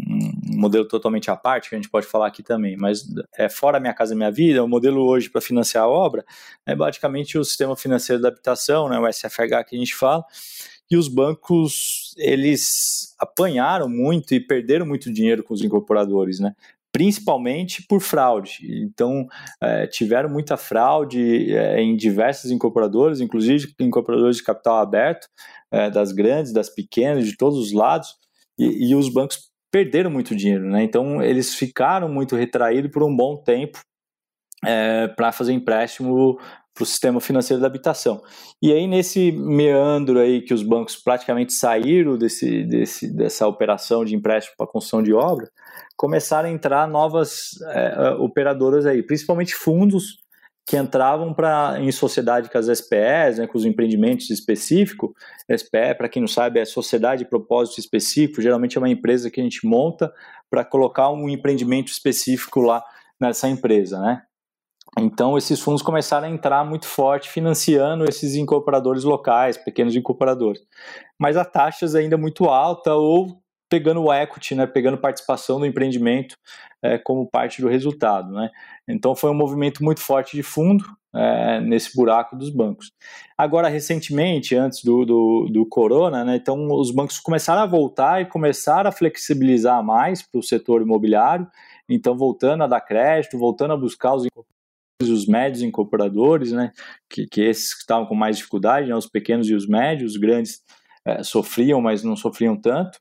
modelo totalmente à parte, que a gente pode falar aqui também, mas é fora Minha Casa Minha Vida, o modelo hoje para financiar a obra é basicamente o sistema financeiro da habitação, né? O SFH que a gente fala, e os bancos eles apanharam muito e perderam muito dinheiro com os incorporadores, né? principalmente por fraude. Então, é, tiveram muita fraude é, em diversos incorporadores, inclusive incorporadores de capital aberto, é, das grandes, das pequenas, de todos os lados, e, e os bancos perderam muito dinheiro. Né? Então, eles ficaram muito retraídos por um bom tempo é, para fazer empréstimo para o sistema financeiro da habitação. E aí, nesse meandro aí que os bancos praticamente saíram desse, desse, dessa operação de empréstimo para construção de obra, começaram a entrar novas é, operadoras aí, principalmente fundos que entravam para em sociedade com as SPEs, né, com os empreendimentos específicos. SPE, para quem não sabe, é Sociedade de Propósito Específico, geralmente é uma empresa que a gente monta para colocar um empreendimento específico lá nessa empresa, né? Então, esses fundos começaram a entrar muito forte financiando esses incorporadores locais, pequenos incorporadores. Mas a taxas ainda muito alta ou pegando o equity, né, pegando participação do empreendimento é, como parte do resultado. Né? Então, foi um movimento muito forte de fundo é, nesse buraco dos bancos. Agora, recentemente, antes do, do, do corona, né, então os bancos começaram a voltar e começaram a flexibilizar mais para o setor imobiliário, então voltando a dar crédito, voltando a buscar os os médios incorporadores, né, que, que esses que estavam com mais dificuldade, né, os pequenos e os médios, os grandes é, sofriam, mas não sofriam tanto,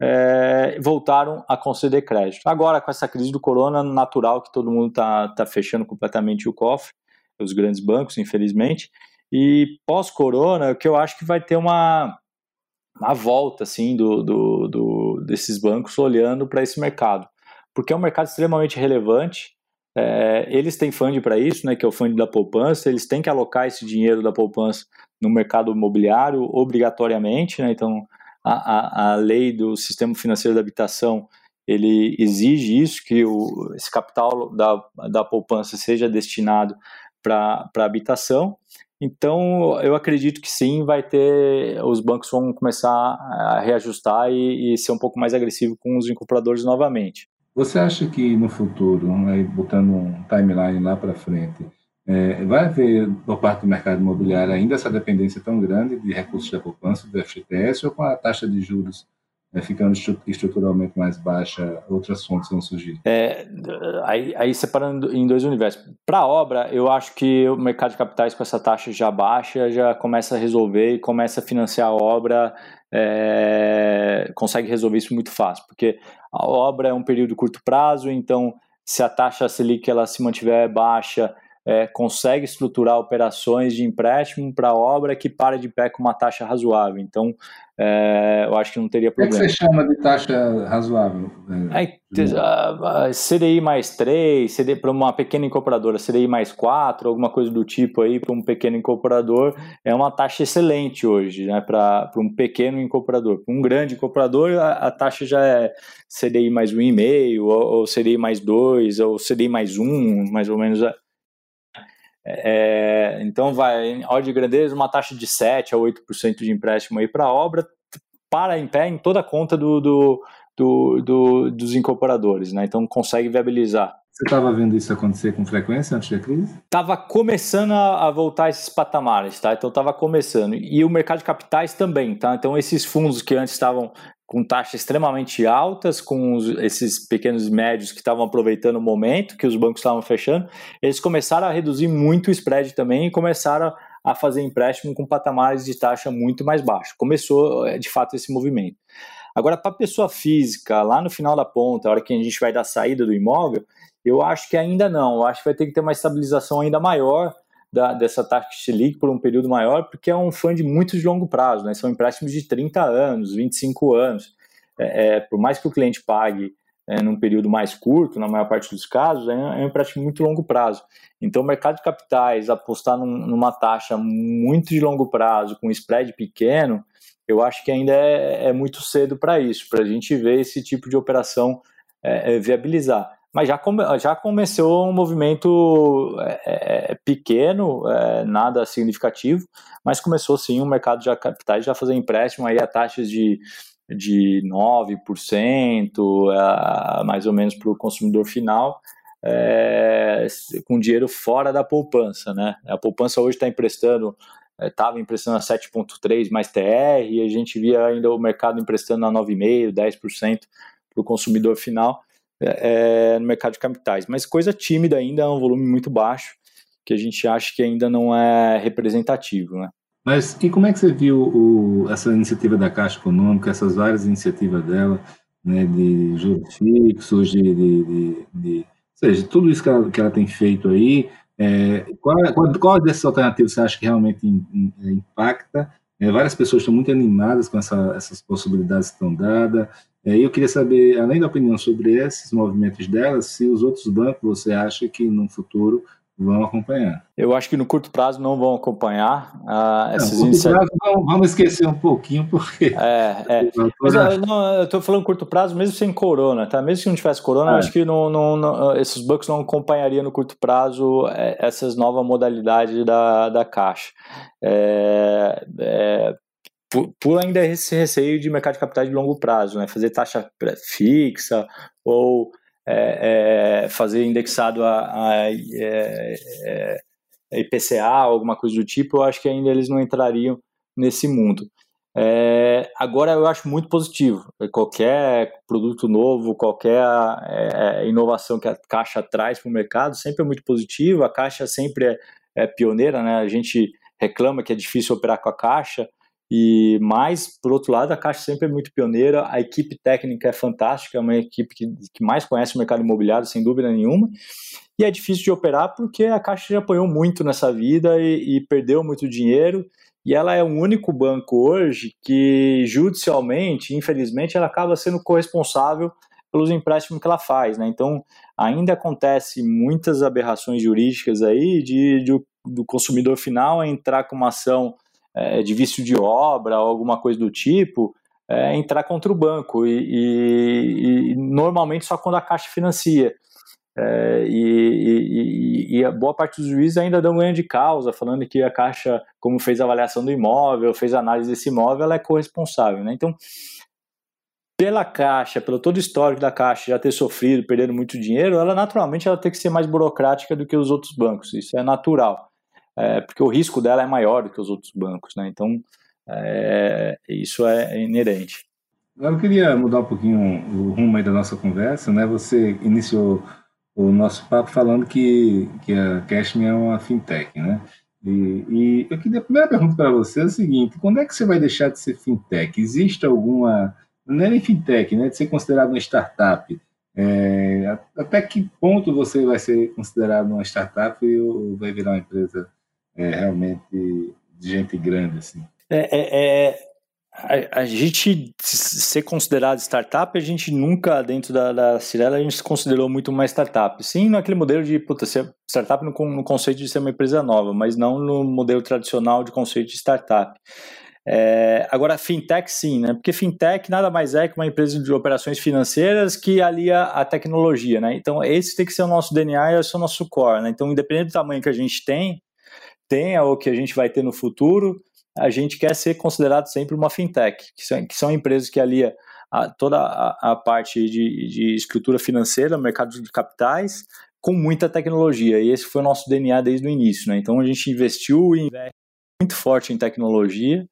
é, voltaram a conceder crédito. Agora, com essa crise do corona, natural que todo mundo está tá fechando completamente o cofre, os grandes bancos, infelizmente, e pós-corona, o que eu acho que vai ter uma, uma volta assim do, do, do desses bancos olhando para esse mercado, porque é um mercado extremamente relevante, é, eles têm fundo para isso, né, que é o fundo da poupança, eles têm que alocar esse dinheiro da poupança no mercado imobiliário obrigatoriamente, né, então a, a, a lei do sistema financeiro da habitação ele exige isso, que o, esse capital da, da poupança seja destinado para habitação. Então, eu acredito que sim, vai ter, os bancos vão começar a reajustar e, e ser um pouco mais agressivo com os incorporadores novamente. Você acha que no futuro, aí botando um timeline lá para frente, é, vai haver, por parte do mercado imobiliário, ainda essa dependência tão grande de recursos da poupança, do FGTS, ou com a taxa de juros é, ficando estruturalmente mais baixa, outras fontes vão surgir? É, aí, aí, separando em dois universos. Para a obra, eu acho que o mercado de capitais com essa taxa já baixa já começa a resolver e começa a financiar a obra, é, consegue resolver isso muito fácil, porque a obra é um período curto prazo, então se a taxa Selic ela se mantiver baixa, é, consegue estruturar operações de empréstimo para obra que para de pé com uma taxa razoável. Então, é, eu acho que não teria problema. O que, é que você chama de taxa razoável? É, CDI mais 3, CDI para uma pequena incorporadora, CDI mais 4, alguma coisa do tipo aí para um pequeno incorporador, é uma taxa excelente hoje, né, para um pequeno incorporador. Para um grande incorporador, a, a, taxa já é CDI mais 1,5, ou, ou CDI mais 2, ou CDI mais 1, mais ou menos é, é, então, vai, em ordem de grandeza, uma taxa de 7 a 8% de empréstimo aí para a obra, para em pé em toda a conta do, do, do, do dos incorporadores, né? Então, consegue viabilizar. Você estava vendo isso acontecer com frequência antes da crise? Estava começando a, a, voltar esses patamares, tá? Então estava começando. E o mercado de capitais também, tá? Então esses fundos que antes estavam com taxas extremamente altas, com os, esses pequenos médios que estavam aproveitando o momento que os bancos estavam fechando, eles começaram a reduzir muito o spread também e começaram a fazer empréstimo com patamares de taxa muito mais baixos. Começou, eh, de fato, esse movimento. Agora, para a pessoa física, lá no final da ponta, a hora que a gente vai dar saída do imóvel, eu acho que ainda não. Eu acho que vai ter que ter uma estabilização ainda maior da, dessa taxa Selic por um período maior, porque é um fundo muito de longo prazo, né? São empréstimos de 30 anos, 25 anos. É, é, por mais que o cliente pague é, num período mais curto, na maior parte dos casos, é, é um empréstimo muito longo prazo. Então, o mercado de capitais apostar num, numa taxa muito de longo prazo, com spread pequeno, eu acho que ainda é, é muito cedo para isso, para a gente ver esse tipo de operação é, viabilizar. Mas já, come, já começou um movimento é, pequeno, nada significativo, mas começou sim o mercado de capitais já fazer empréstimo aí a taxas de de 9%, a, mais ou menos para o consumidor final, é, com dinheiro fora da poupança. Né? A poupança hoje está emprestando, estava é, emprestando a 7,3% mais TR, e a gente via ainda o mercado emprestando a 9,5%, 10% para o consumidor final é, é, no mercado de capitais. Mas coisa tímida ainda, é um volume muito baixo, que a gente acha que ainda não é representativo. Né? Mas e como é que você viu o, essa iniciativa da Caixa Econômica, essas várias iniciativas dela, né, de juros fixos, de, de, de, de ou seja, tudo isso que ela, que ela tem feito aí, é, qual, qual, qual dessas alternativas você acha que realmente impacta? É, várias pessoas estão muito animadas com essa, essas possibilidades que estão dadas. É, eu queria saber, além da opinião sobre esses movimentos delas, se os outros bancos você acha que no futuro vão acompanhar. Eu acho que no curto prazo não vão acompanhar uh, essas não, iniciativas. Vamos, vamos, esquecer um pouquinho, porque. É, é. Mas, eu, não, eu estou falando curto prazo, mesmo sem corona, tá? Mesmo se não tivesse corona, é. acho que não, não, não, esses bancos não acompanhariam no curto prazo é, essas novas modalidades da, da Caixa. É, é, por, por, ainda esse receio de mercado de capitais de longo prazo, né? Fazer taxa fixa ou é, é, fazer indexado a, a, é, é IPCA, alguma coisa do tipo, eu acho que ainda eles não entrariam nesse mundo. É, agora eu acho muito positivo. Qualquer produto novo, qualquer é, inovação que a Caixa traz para o mercado sempre é muito positivo. A Caixa sempre é, é, pioneira, né? A gente reclama que é difícil operar com a Caixa, e mais, por outro lado, a Caixa sempre é muito pioneira, a equipe técnica é fantástica, é uma equipe que, que mais conhece o mercado imobiliário, sem dúvida nenhuma, e é difícil de operar porque a Caixa já apanhou muito nessa vida e, e perdeu muito dinheiro, e ela é o único banco hoje que, judicialmente, infelizmente, ela acaba sendo corresponsável pelos empréstimos que ela faz, né? Então, ainda acontece muitas aberrações jurídicas aí de, de do consumidor final entrar com uma ação é, de vício de obra ou alguma coisa do tipo, é, entrar contra o banco. E, e, e, normalmente só quando a Caixa financia. É, e, e, a boa parte dos juízes ainda dão ganho de causa, falando que a Caixa, como fez a avaliação do imóvel, fez a análise desse imóvel, ela é corresponsável. Né? Então, pela Caixa, pelo todo histórico da Caixa já ter sofrido, perdendo muito dinheiro, ela naturalmente ela tem que ser mais burocrática do que os outros bancos. Isso é natural é, porque o risco dela é maior do que os outros bancos, né? Então, é, isso é inerente. Agora eu queria mudar um pouquinho o rumo aí da nossa conversa, né? Você iniciou o nosso papo falando que, que a Cashme é uma fintech, né? E, e eu queria, a primeira pergunta para você é o seguinte: quando é que você vai deixar de ser fintech? Existe alguma. Não é nem fintech, né? De ser considerado uma startup. É, até que ponto você vai ser considerado uma startup ou vai virar uma empresa é, realmente de gente grande. Assim. É, é, é, a, a, gente ser considerado startup, a gente nunca, dentro da, da Cirela, a gente se considerou muito uma startup. Sim, naquele modelo de puta, ser startup no, no conceito de ser uma empresa nova, mas não no modelo tradicional de conceito de startup. É, agora, fintech sim, né? Porque fintech nada mais é que uma empresa de operações financeiras que alia a tecnologia, né? Então, esse tem que ser o nosso DNA e esse é o nosso core, né? Então, independente do tamanho que a gente tem, tenha ou que a gente vai ter no futuro, a gente quer ser considerado sempre uma fintech, que são, que são empresas que alia a, toda a, a parte de, de, estrutura financeira, mercado de capitais, com muita tecnologia. E esse foi o nosso DNA desde o início. Né? Então a gente investiu e investe muito forte em tecnologia,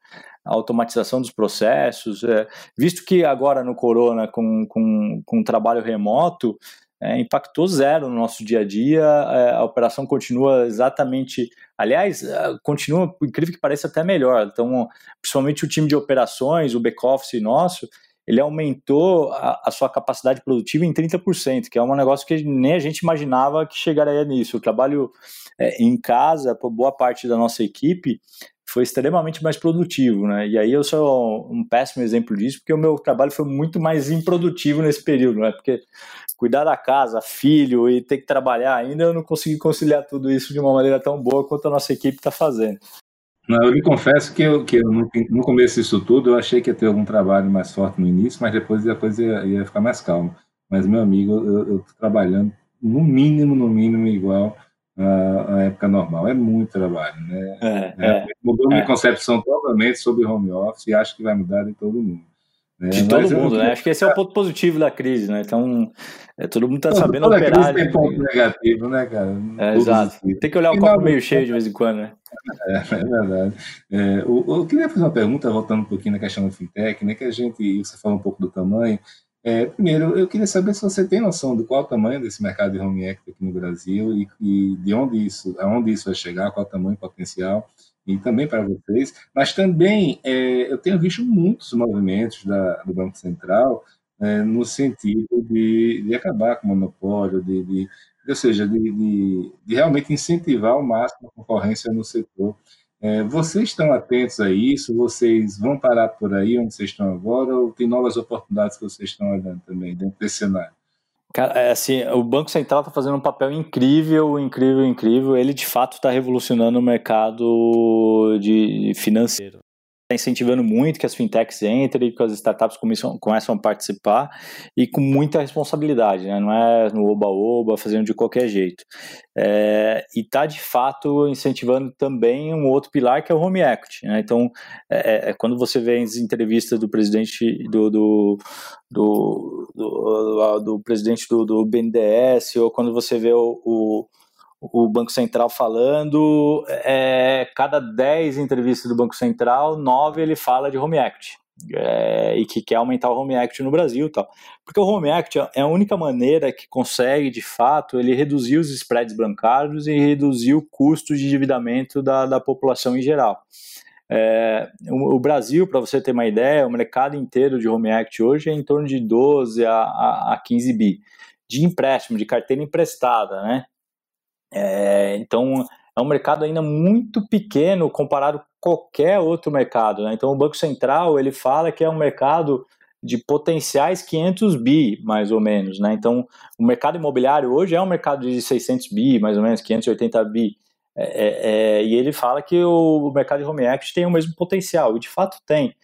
automatização dos processos, é, visto que agora no Corona, com, com, com trabalho remoto, é, impactou zero no nosso dia a dia, é, a operação continua exatamente, aliás, é, continua, incrível que pareça, até melhor. Então, principalmente o time de operações, o back-office nosso, ele aumentou a, a, sua capacidade produtiva em 30%, que é um negócio que nem a gente imaginava que chegaria nisso. O trabalho é, em casa, por boa parte da nossa equipe, foi extremamente mais produtivo, né? E aí eu sou um péssimo exemplo disso, porque o meu trabalho foi muito mais improdutivo nesse período, né? Porque cuidar da casa, filho e ter que trabalhar ainda, eu não consegui conciliar tudo isso de uma maneira tão boa quanto a nossa equipe está fazendo. Não, eu lhe confesso que, eu, que eu, no, começo disso tudo eu achei que ia ter algum trabalho mais forte no início, mas depois a coisa ia, ia ficar mais calma. Mas, meu amigo, eu estou trabalhando no mínimo, no mínimo igual à, época normal. É muito trabalho, né? É, é, mudou é. minha concepção totalmente sobre home office e acho que vai mudar de todo mundo. Né? De todo Mas mundo, né? Acho que esse é o ponto positivo da crise, né? Então, é, todo mundo está sabendo toda operar. Crise tem ponto negativo, né, cara? É, exato. Tem que olhar o copo meio cheio de vez em quando, né? É, é verdade. É, eu, eu, queria fazer uma pergunta, voltando um pouquinho na questão do fintech, né? Que a gente, você falou um pouco do tamanho. É, primeiro, eu queria saber se você tem noção do qual o tamanho desse mercado de home equity aqui no Brasil e, e de onde isso, aonde isso vai chegar, qual o tamanho potencial e também para vocês, mas também é, eu tenho visto muitos movimentos da, do Banco Central é, no sentido de, de, acabar com o monopólio, de, de ou seja, de, de, de, realmente incentivar ao máximo a concorrência no setor. É, vocês estão atentos a isso? Vocês vão parar por aí onde vocês estão agora ou tem novas oportunidades que vocês estão olhando também dentro desse cenário? Cara, é assim, o Banco Central está fazendo um papel incrível, incrível, incrível. Ele de fato está revolucionando o mercado de financeiro incentivando muito que as fintechs entrem, que as startups começam, começam a participar e com muita responsabilidade, né? não é no oba-oba, fazendo de qualquer jeito. É, e está, de fato, incentivando também um outro pilar que é o home equity. Né? Então, é, é, é quando você vê as entrevistas do presidente do, do, do, do, do presidente do, do BNDES ou quando você vê o, o o Banco Central falando, é, cada 10 entrevistas do Banco Central, 9 ele fala de Home Act. É, e que quer aumentar o Home Act no Brasil tal. Porque o Home Act é a única maneira que consegue, de fato, ele reduzir os spreads bancários e reduzir o custo de endividamento da, da população em geral. É, o, o, Brasil, para você ter uma ideia, o mercado inteiro de Home Act hoje é em torno de 12 a, a, a 15 bi de empréstimo, de carteira emprestada, né? É, então, é um mercado ainda muito pequeno comparado com qualquer outro mercado. Né? Então, o Banco Central ele fala que é um mercado de potenciais 500 bi, mais ou menos. Né? Então, o mercado imobiliário hoje é um mercado de 600 bi, mais ou menos, 580 bi. É, é, é, e ele fala que o mercado de home equity tem o mesmo potencial, e de fato tem.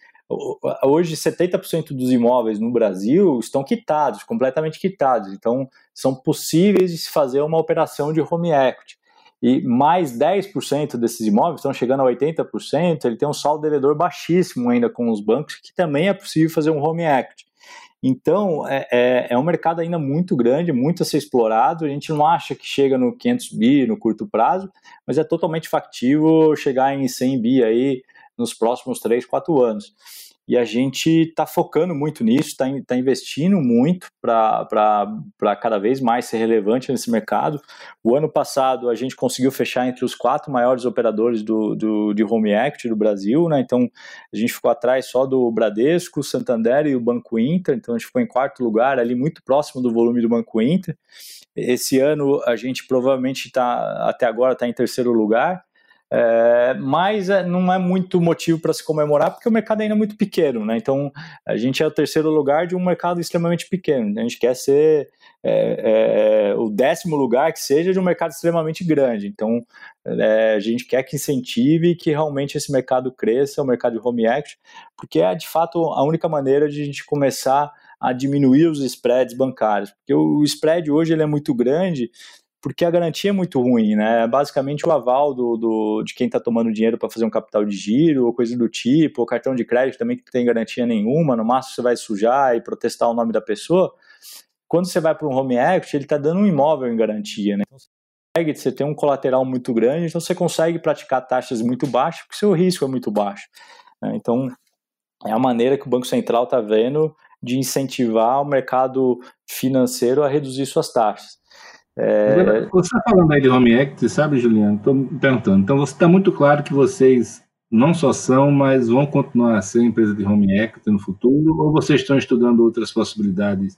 Hoje, 70% dos imóveis no Brasil estão quitados, completamente quitados. Então, são possíveis de se fazer uma operação de home equity. E mais 10% desses imóveis estão chegando a 80%, ele tem um saldo devedor baixíssimo ainda com os bancos, que também é possível fazer um home equity. Então, é, é, é, um mercado ainda muito grande, muito a ser explorado. A gente não acha que chega no 500 bi no curto prazo, mas é totalmente factível chegar em 100 bi aí nos próximos 3, 4 anos. E a gente está focando muito nisso, está tá investindo muito para cada vez mais ser relevante nesse mercado. O ano passado a gente conseguiu fechar entre os quatro maiores operadores do, do, de Home Equity do Brasil, né? Então a gente ficou atrás só do Bradesco, Santander e o Banco Inter, então a gente ficou em quarto lugar, ali muito próximo do volume do Banco Inter. Esse ano a gente provavelmente está, até agora, está em terceiro lugar. É, mas é, não é muito motivo para se comemorar porque o mercado ainda é muito pequeno, né? Então a gente é o terceiro lugar de um mercado extremamente pequeno. A gente quer ser é, é o décimo lugar que seja de um mercado extremamente grande. Então é, a gente quer que incentive que realmente esse mercado cresça, o mercado de home act, porque é de fato a única maneira de a gente começar a diminuir os spreads bancários. Porque o spread hoje ele é muito grande porque a garantia é muito ruim, né? É basicamente o aval do, do de quem está tomando dinheiro para fazer um capital de giro ou coisa do tipo, o cartão de crédito também que não tem garantia nenhuma, no máximo você vai sujar e protestar o nome da pessoa. Quando você vai para um home equity, ele está dando um imóvel em garantia, né? Então, você tem um colateral muito grande, então você consegue praticar taxas muito baixas, porque seu risco é muito baixo. Né? Então, é a maneira que o Banco Central está vendo de incentivar o mercado financeiro a reduzir suas taxas. É... você está falando aí de home equity, sabe, Juliano? Estou me perguntando. Então, você está muito claro que vocês não só são, mas vão continuar a ser empresa de home equity no futuro? Ou vocês estão estudando outras possibilidades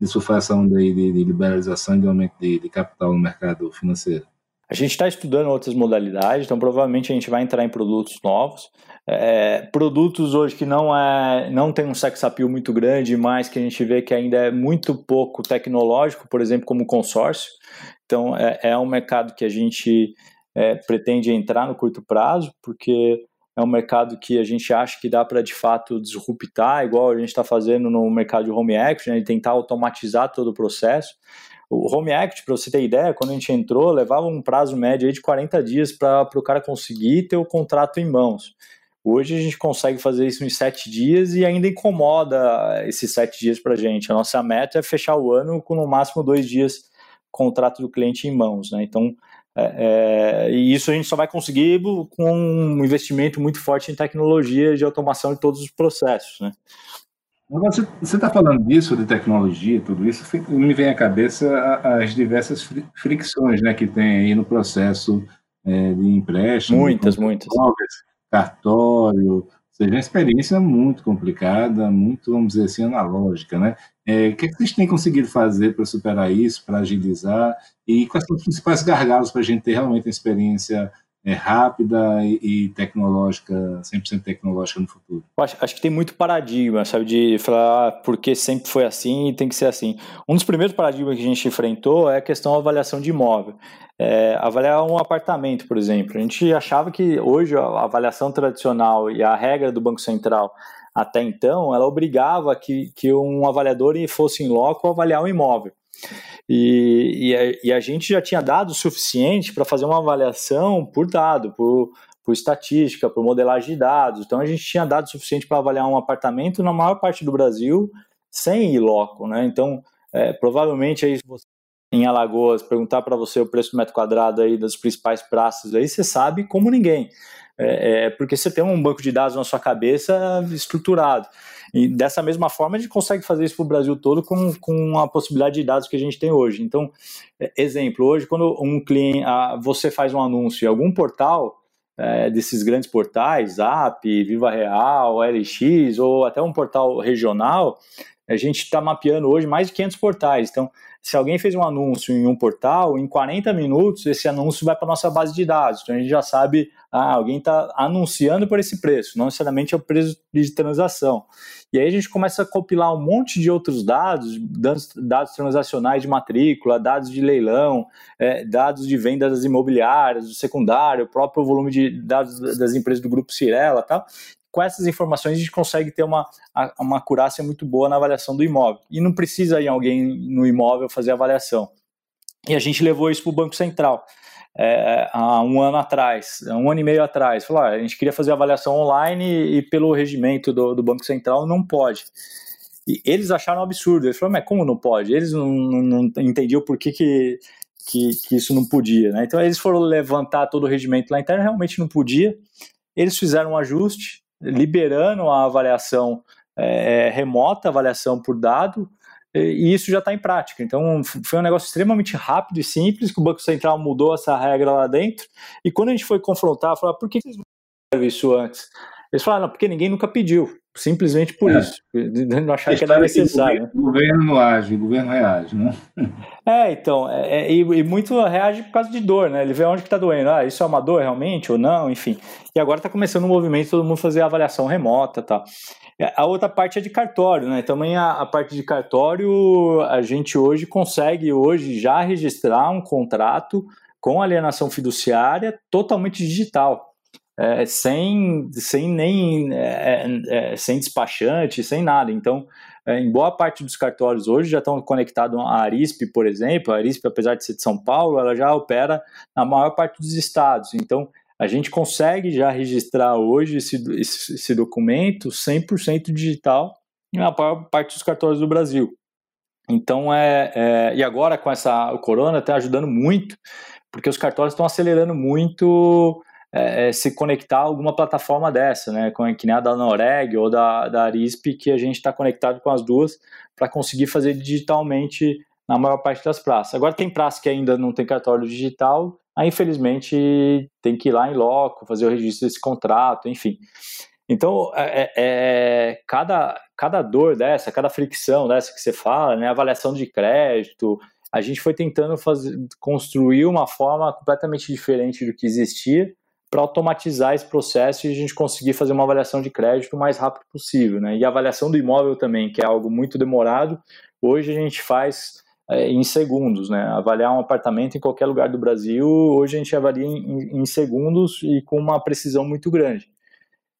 de surfação de, de, de liberalização e de aumento de, de capital no mercado financeiro? A gente está estudando outras modalidades, então provavelmente a gente vai entrar em produtos novos. É, produtos hoje que não é não tem um sex appeal muito grande, mas que a gente vê que ainda é muito pouco tecnológico, por exemplo, como consórcio. Então é, é um mercado que a gente é, pretende entrar no curto prazo, porque é um mercado que a gente acha que dá para de fato disruptar, igual a gente está fazendo no mercado de home equity, né, tentar automatizar todo o processo. O home equity, para você ter ideia, quando a gente entrou, levava um prazo médio de 40 dias para o cara conseguir ter o contrato em mãos. Hoje a gente consegue fazer isso em sete dias e ainda incomoda esses sete dias para a gente. A nossa meta é fechar o ano com no máximo dois dias contrato do cliente em mãos. Né? Então, é, é, e isso a gente só vai conseguir com um investimento muito forte em tecnologia de automação de todos os processos. Né? Agora, você está falando disso, de tecnologia, tudo isso, me vem à cabeça as diversas fricções né, que tem aí no processo é, de empréstimo. Muitas, muitas. Cartório, ou seja, uma experiência muito complicada, muito, vamos dizer assim, analógica, né? É, o que, é que vocês têm conseguido fazer para superar isso, para agilizar? E quais são os principais gargalos para a gente ter realmente uma experiência é, rápida e, tecnológica, 100% tecnológica no futuro? Acho, acho, que tem muito paradigma, sabe, de falar ah, porque sempre foi assim e tem que ser assim. Um dos primeiros paradigmas que a gente enfrentou é a questão da avaliação de imóvel. É, avaliar um apartamento, por exemplo. A gente achava que hoje a avaliação tradicional e a regra do Banco Central até então, ela obrigava que, que um avaliador fosse em loco avaliar o um imóvel. E, e, a, e, a, gente já tinha dado o suficiente para fazer uma avaliação por dado, por, por estatística, por modelagem de dados. Então a gente tinha dado suficiente para avaliar um apartamento na maior parte do Brasil sem ir loco, né? Então é, provavelmente aí em Alagoas perguntar para você o preço do metro quadrado aí das principais praças aí você sabe como ninguém. É, é, porque você tem um banco de dados na sua cabeça estruturado. E dessa mesma forma, a gente consegue fazer isso para o Brasil todo com, com a possibilidade de dados que a gente tem hoje. Então, é, exemplo, hoje, quando um cliente, você faz um anúncio em algum portal, é, desses grandes portais, Zap, Viva Real, LX, ou até um portal regional, a gente está mapeando hoje mais de 500 portais. Então, se alguém fez um anúncio em um portal, em 40 minutos esse anúncio vai para nossa base de dados. Então a gente já sabe, ah, alguém está anunciando por esse preço, não necessariamente é o preço de transação. E aí a gente começa a compilar um monte de outros dados, dados, transacionais de matrícula, dados de leilão, é, dados de venda das imobiliárias, do secundário, o próprio volume de dados das empresas do grupo Cirela, tal com essas informações a gente consegue ter uma, uma acurácia muito boa na avaliação do imóvel. E não precisa ir alguém no imóvel fazer a avaliação. E a gente levou isso para o Banco Central. É, há um ano atrás, um ano e meio atrás, falou, ah, a gente queria fazer avaliação online e pelo regimento do, do Banco Central não pode. E eles acharam absurdo. Eles falaram, mas como não pode? Eles não, não, não entendiam por que, que, que, que isso não podia. Né? Então eles foram levantar todo o regimento lá interno, realmente não podia. Eles fizeram um ajuste, liberando a avaliação é, remota, avaliação por dado, e isso já está em prática. Então, foi um negócio extremamente rápido e simples, que o Banco Central mudou essa regra lá dentro, e quando a gente foi confrontar, falar, por que vocês não fizeram isso antes? Eles falaram, porque ninguém nunca pediu, simplesmente por é. isso, não achar que era necessário. O governo, não age, o governo reage, né? É, então, é, é, e, e, muito reage por causa de dor, né? Ele vê onde que está doendo, ah, isso é uma dor realmente ou não, enfim. E agora está começando um movimento, todo mundo fazer avaliação remota tal. A outra parte é de cartório, né? Também a, a, parte de cartório, a gente hoje consegue hoje já registrar um contrato com alienação fiduciária totalmente digital é, sem, sem nem é, é, é, sem despachante, sem nada. Então, é, em boa parte dos cartórios hoje já estão conectados à Arisp, por exemplo. A Arisp, apesar de ser de São Paulo, ela já opera na maior parte dos estados. Então, a gente consegue já registrar hoje esse, esse, esse documento 100% digital na maior parte dos cartórios do Brasil. Então, é, é, e agora com essa o corona está ajudando muito, porque os cartórios estão acelerando muito é, é, se conectar a alguma plataforma dessa, né? Que nem a da Noreg ou da, da Arisp, que a gente está conectado com as duas para conseguir fazer digitalmente na maior parte das praças. Agora tem praça que ainda não tem cartório digital aí infelizmente tem que ir lá em loco, fazer o registro desse contrato, enfim. Então, é, é, é, cada, cada dor dessa, cada fricção dessa que você fala, né, avaliação de crédito, a gente foi tentando fazer, construir uma forma completamente diferente do que existia para automatizar esse processo e a gente conseguir fazer uma avaliação de crédito o mais rápido possível. Né? E a avaliação do imóvel também, que é algo muito demorado, hoje a gente faz é, em segundos. Né? Avaliar um apartamento em qualquer lugar do Brasil, hoje a gente avalia em, em segundos e com uma precisão muito grande.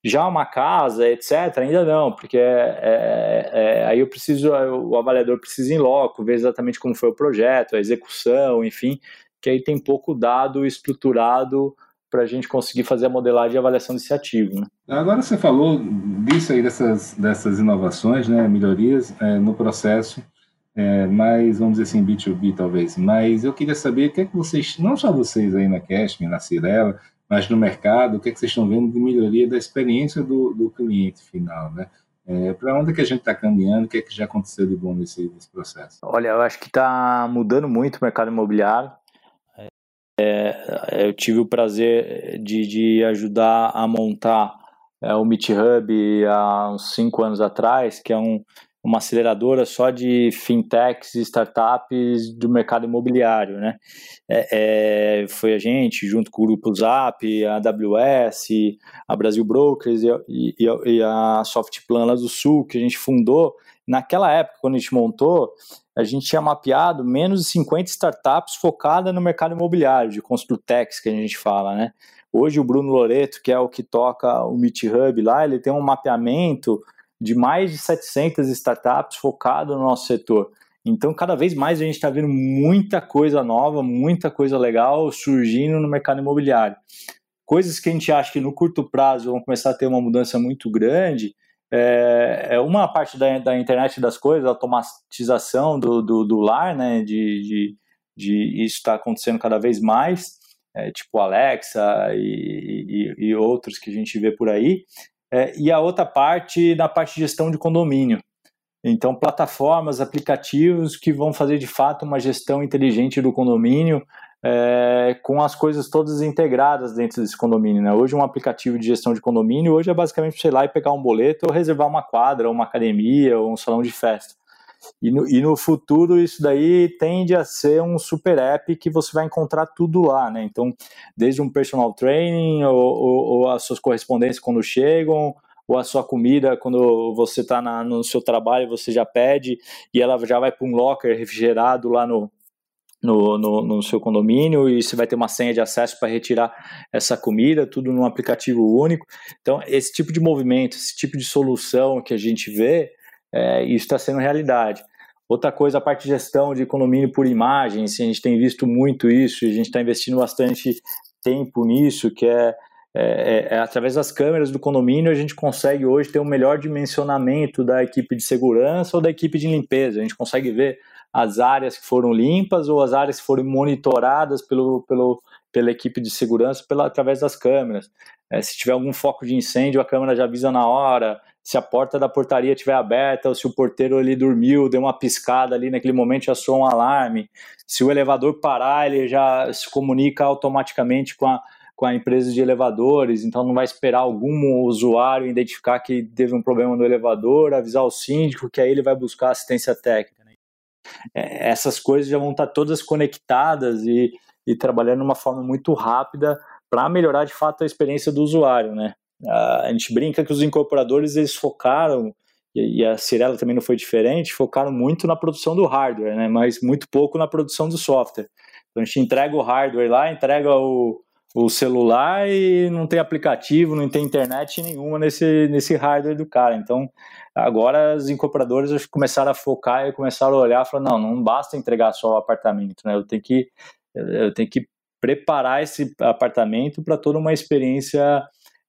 Já uma casa, etc., ainda não, porque é, é, é, aí eu preciso, o avaliador precisa ir em loco, ver exatamente como foi o projeto, a execução, enfim, que aí tem pouco dado estruturado para a gente conseguir fazer a modelagem e avaliação desse ativo. Né? Agora você falou disso aí, dessas, dessas inovações, né, melhorias é, no processo, é, mais, vamos dizer assim, B2B talvez, mas eu queria saber o que é que vocês, não só vocês aí na Cashme, na Cirela, mas no mercado, o que, é que vocês estão vendo de melhoria da experiência do, do cliente final, né? É, para onde que a gente está caminhando? O que é que já aconteceu de bom nesse, nesse processo? Olha, eu acho que está mudando muito o mercado imobiliário. É, eu tive o prazer de, de ajudar a montar é, o Meet Hub há uns cinco anos atrás, que é um, uma aceleradora só de fintechs e startups do mercado imobiliário, né? É, é, foi a gente, junto com o Grupo Zap, a AWS, a Brasil Brokers e, e, e a Softplan lá do Sul, que a gente fundou. Naquela época, quando a gente montou, a gente tinha mapeado menos de 50 startups focadas no mercado imobiliário, de Construtex, que a gente fala, né? Hoje o Bruno Loreto, que é o que toca o Meet Hub lá, ele tem um mapeamento de mais de 700 startups focado no nosso setor. Então, cada vez mais a gente está vendo muita coisa nova, muita coisa legal surgindo no mercado imobiliário. Coisas que a gente acha que no curto prazo vão começar a ter uma mudança muito grande. É, é uma parte da, da internet das coisas, a automatização do, do, do lar, né? De, de, de isso está acontecendo cada vez mais, é, tipo Alexa e, e, e outros que a gente vê por aí. É, e a outra parte na parte de gestão de condomínio. Então, plataformas, aplicativos que vão fazer de fato uma gestão inteligente do condomínio, é, com as coisas todas integradas dentro desse condomínio. Né? Hoje, um aplicativo de gestão de condomínio, hoje é basicamente você ir lá e pegar um boleto ou reservar uma quadra, uma academia, ou um salão de festa. E no, e no futuro isso daí tende a ser um super app que você vai encontrar tudo lá, né? Então, desde um personal training ou, ou, ou as suas correspondências quando chegam, ou a sua comida quando você está no seu trabalho você já pede e ela já vai para um locker refrigerado lá no, no, no, no, seu condomínio e você vai ter uma senha de acesso para retirar essa comida, tudo num aplicativo único. Então, esse tipo de movimento, esse tipo de solução que a gente vê, é, isso está sendo realidade. Outra coisa, a parte de gestão de condomínio por imagem, assim, a gente tem visto muito isso, a gente está investindo bastante tempo nisso, que é, é, é, através das câmeras do condomínio a gente consegue hoje ter um melhor dimensionamento da equipe de segurança ou da equipe de limpeza. A gente consegue ver as áreas que foram limpas ou as áreas que foram monitoradas pelo, pelo, pela equipe de segurança pela, através das câmeras. É, se tiver algum foco de incêndio, a câmera já avisa na hora se a porta da portaria estiver aberta ou se o porteiro ali dormiu, deu uma piscada ali naquele momento já soa um alarme. Se o elevador parar, ele já se comunica automaticamente com a, com a empresa de elevadores, então não vai esperar algum usuário identificar que teve um problema no elevador, avisar o síndico que aí ele vai buscar assistência técnica. Né? É, essas coisas já vão estar todas conectadas e, e trabalhando de uma forma muito rápida para melhorar de fato a experiência do usuário, né? A gente brinca que os incorporadores eles focaram e a Cirela também não foi diferente, focaram muito na produção do hardware, né? mas muito pouco na produção do software. Então a gente entrega o hardware lá, entrega o, o celular e não tem aplicativo, não tem internet nenhuma nesse, nesse hardware do cara. Então agora os incorporadores começaram a focar e começaram a olhar e falaram, não, não basta entregar só o apartamento, né? eu tenho que, eu tenho que preparar esse apartamento para toda uma experiência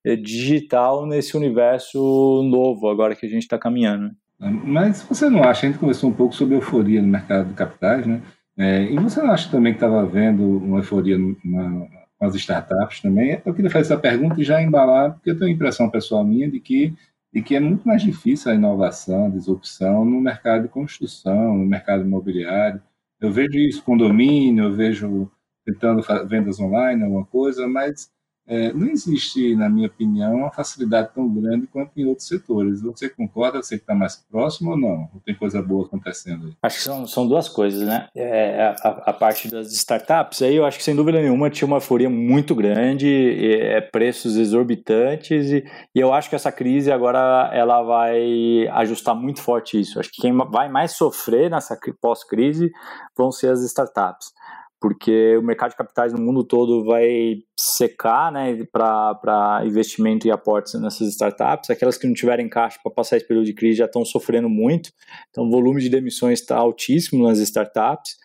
é, digital nesse universo novo agora que a gente está caminhando. Mas você não acha, a gente conversou um pouco sobre euforia no mercado de capitais, né? É, e você não acha também que estava havendo uma euforia com as startups também? Eu queria fazer essa pergunta e já embalar, porque eu tenho a impressão pessoal minha de que, de que é muito mais difícil a inovação, a disrupção no mercado de construção, no mercado imobiliário. Eu vejo isso, condomínio, eu vejo tentando vendas online, alguma coisa, mas é, não existe, na minha opinião, uma facilidade tão grande quanto em outros setores. Você concorda? Você que está mais próximo ou não? Ou tem coisa boa acontecendo aí? Acho que são, são duas coisas, né? É, a, a, parte das startups, aí eu acho que sem dúvida nenhuma tinha uma euforia muito grande, é, preços exorbitantes, e, e, eu acho que essa crise agora ela vai ajustar muito forte isso. Acho que quem vai mais sofrer nessa pós-crise vão ser as startups porque o mercado de capitais no mundo todo vai secar né, para investimento e aportes nessas startups. Aquelas que não tiverem caixa para passar esse período de crise já estão sofrendo muito, então o volume de demissões está altíssimo nas startups.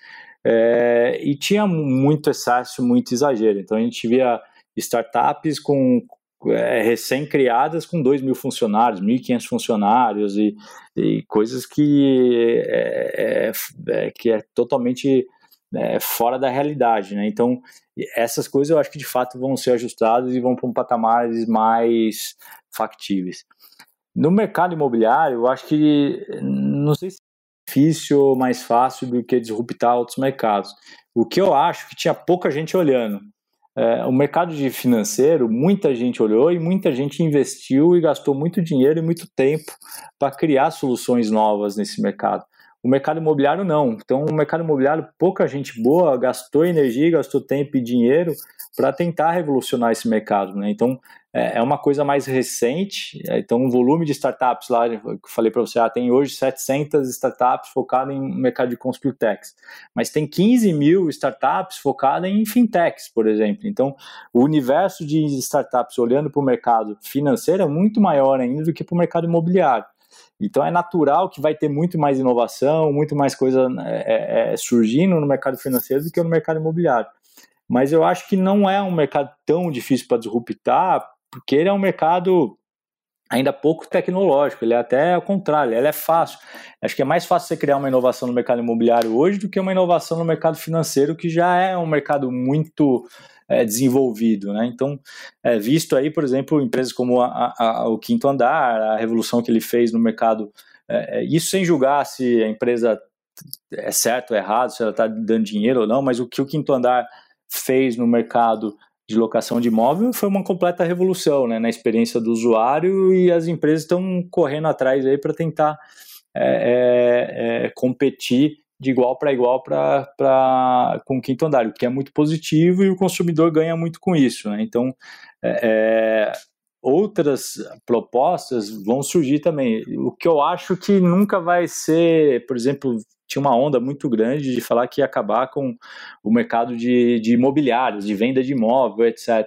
É, e tinha muito excesso, muito exagero. Então a gente via startups com é, recém-criadas com 2 mil funcionários, 1.500 funcionários e, e coisas que é, é, é que é totalmente é, fora da realidade, né? Então, essas coisas eu acho que de fato vão ser ajustadas e vão para um patamares mais factíveis. No mercado imobiliário, eu acho que não sei se é difícil ou mais fácil do que disruptar outros mercados. O que eu acho que tinha pouca gente olhando. É, o mercado de financeiro, muita gente olhou e muita gente investiu e gastou muito dinheiro e muito tempo para criar soluções novas nesse mercado. O mercado imobiliário não. Então, o mercado imobiliário, pouca gente boa gastou energia, gastou tempo e dinheiro para tentar revolucionar esse mercado. Né? Então, é, é uma coisa mais recente. É, então, o volume de startups lá, que eu falei para você, ah, tem hoje 700 startups focadas em mercado de Conspirtex. Mas tem 15 mil startups focadas em fintechs, por exemplo. Então, o universo de startups olhando para o mercado financeiro é muito maior ainda do que para o mercado imobiliário. Então é natural que vai ter muito mais inovação, muito mais coisa é, é, surgindo no mercado financeiro do que no mercado imobiliário. Mas eu acho que não é um mercado tão difícil para disruptar, porque ele é um mercado ainda pouco tecnológico, ele é até ao contrário, ele é fácil. Acho que é mais fácil você criar uma inovação no mercado imobiliário hoje do que uma inovação no mercado financeiro, que já é um mercado muito é, desenvolvido. Né? Então, é, visto aí, por exemplo, empresas como a, a, o Quinto Andar, a revolução que ele fez no mercado, é, é isso sem julgar se a empresa é certo ou errado, se ela está dando dinheiro ou não, mas o que o Quinto Andar fez no mercado de locação de imóvel foi uma completa revolução né, na experiência do usuário e as empresas estão correndo atrás aí para tentar é, é, é, competir de igual para igual para com o quinto andar, o que é muito positivo e o consumidor ganha muito com isso. Né? Então, é, é, outras propostas vão surgir também. O que eu acho que nunca vai ser, por exemplo, tinha uma onda muito grande de falar que ia acabar com o mercado de, de imobiliários, de venda de imóvel, etc.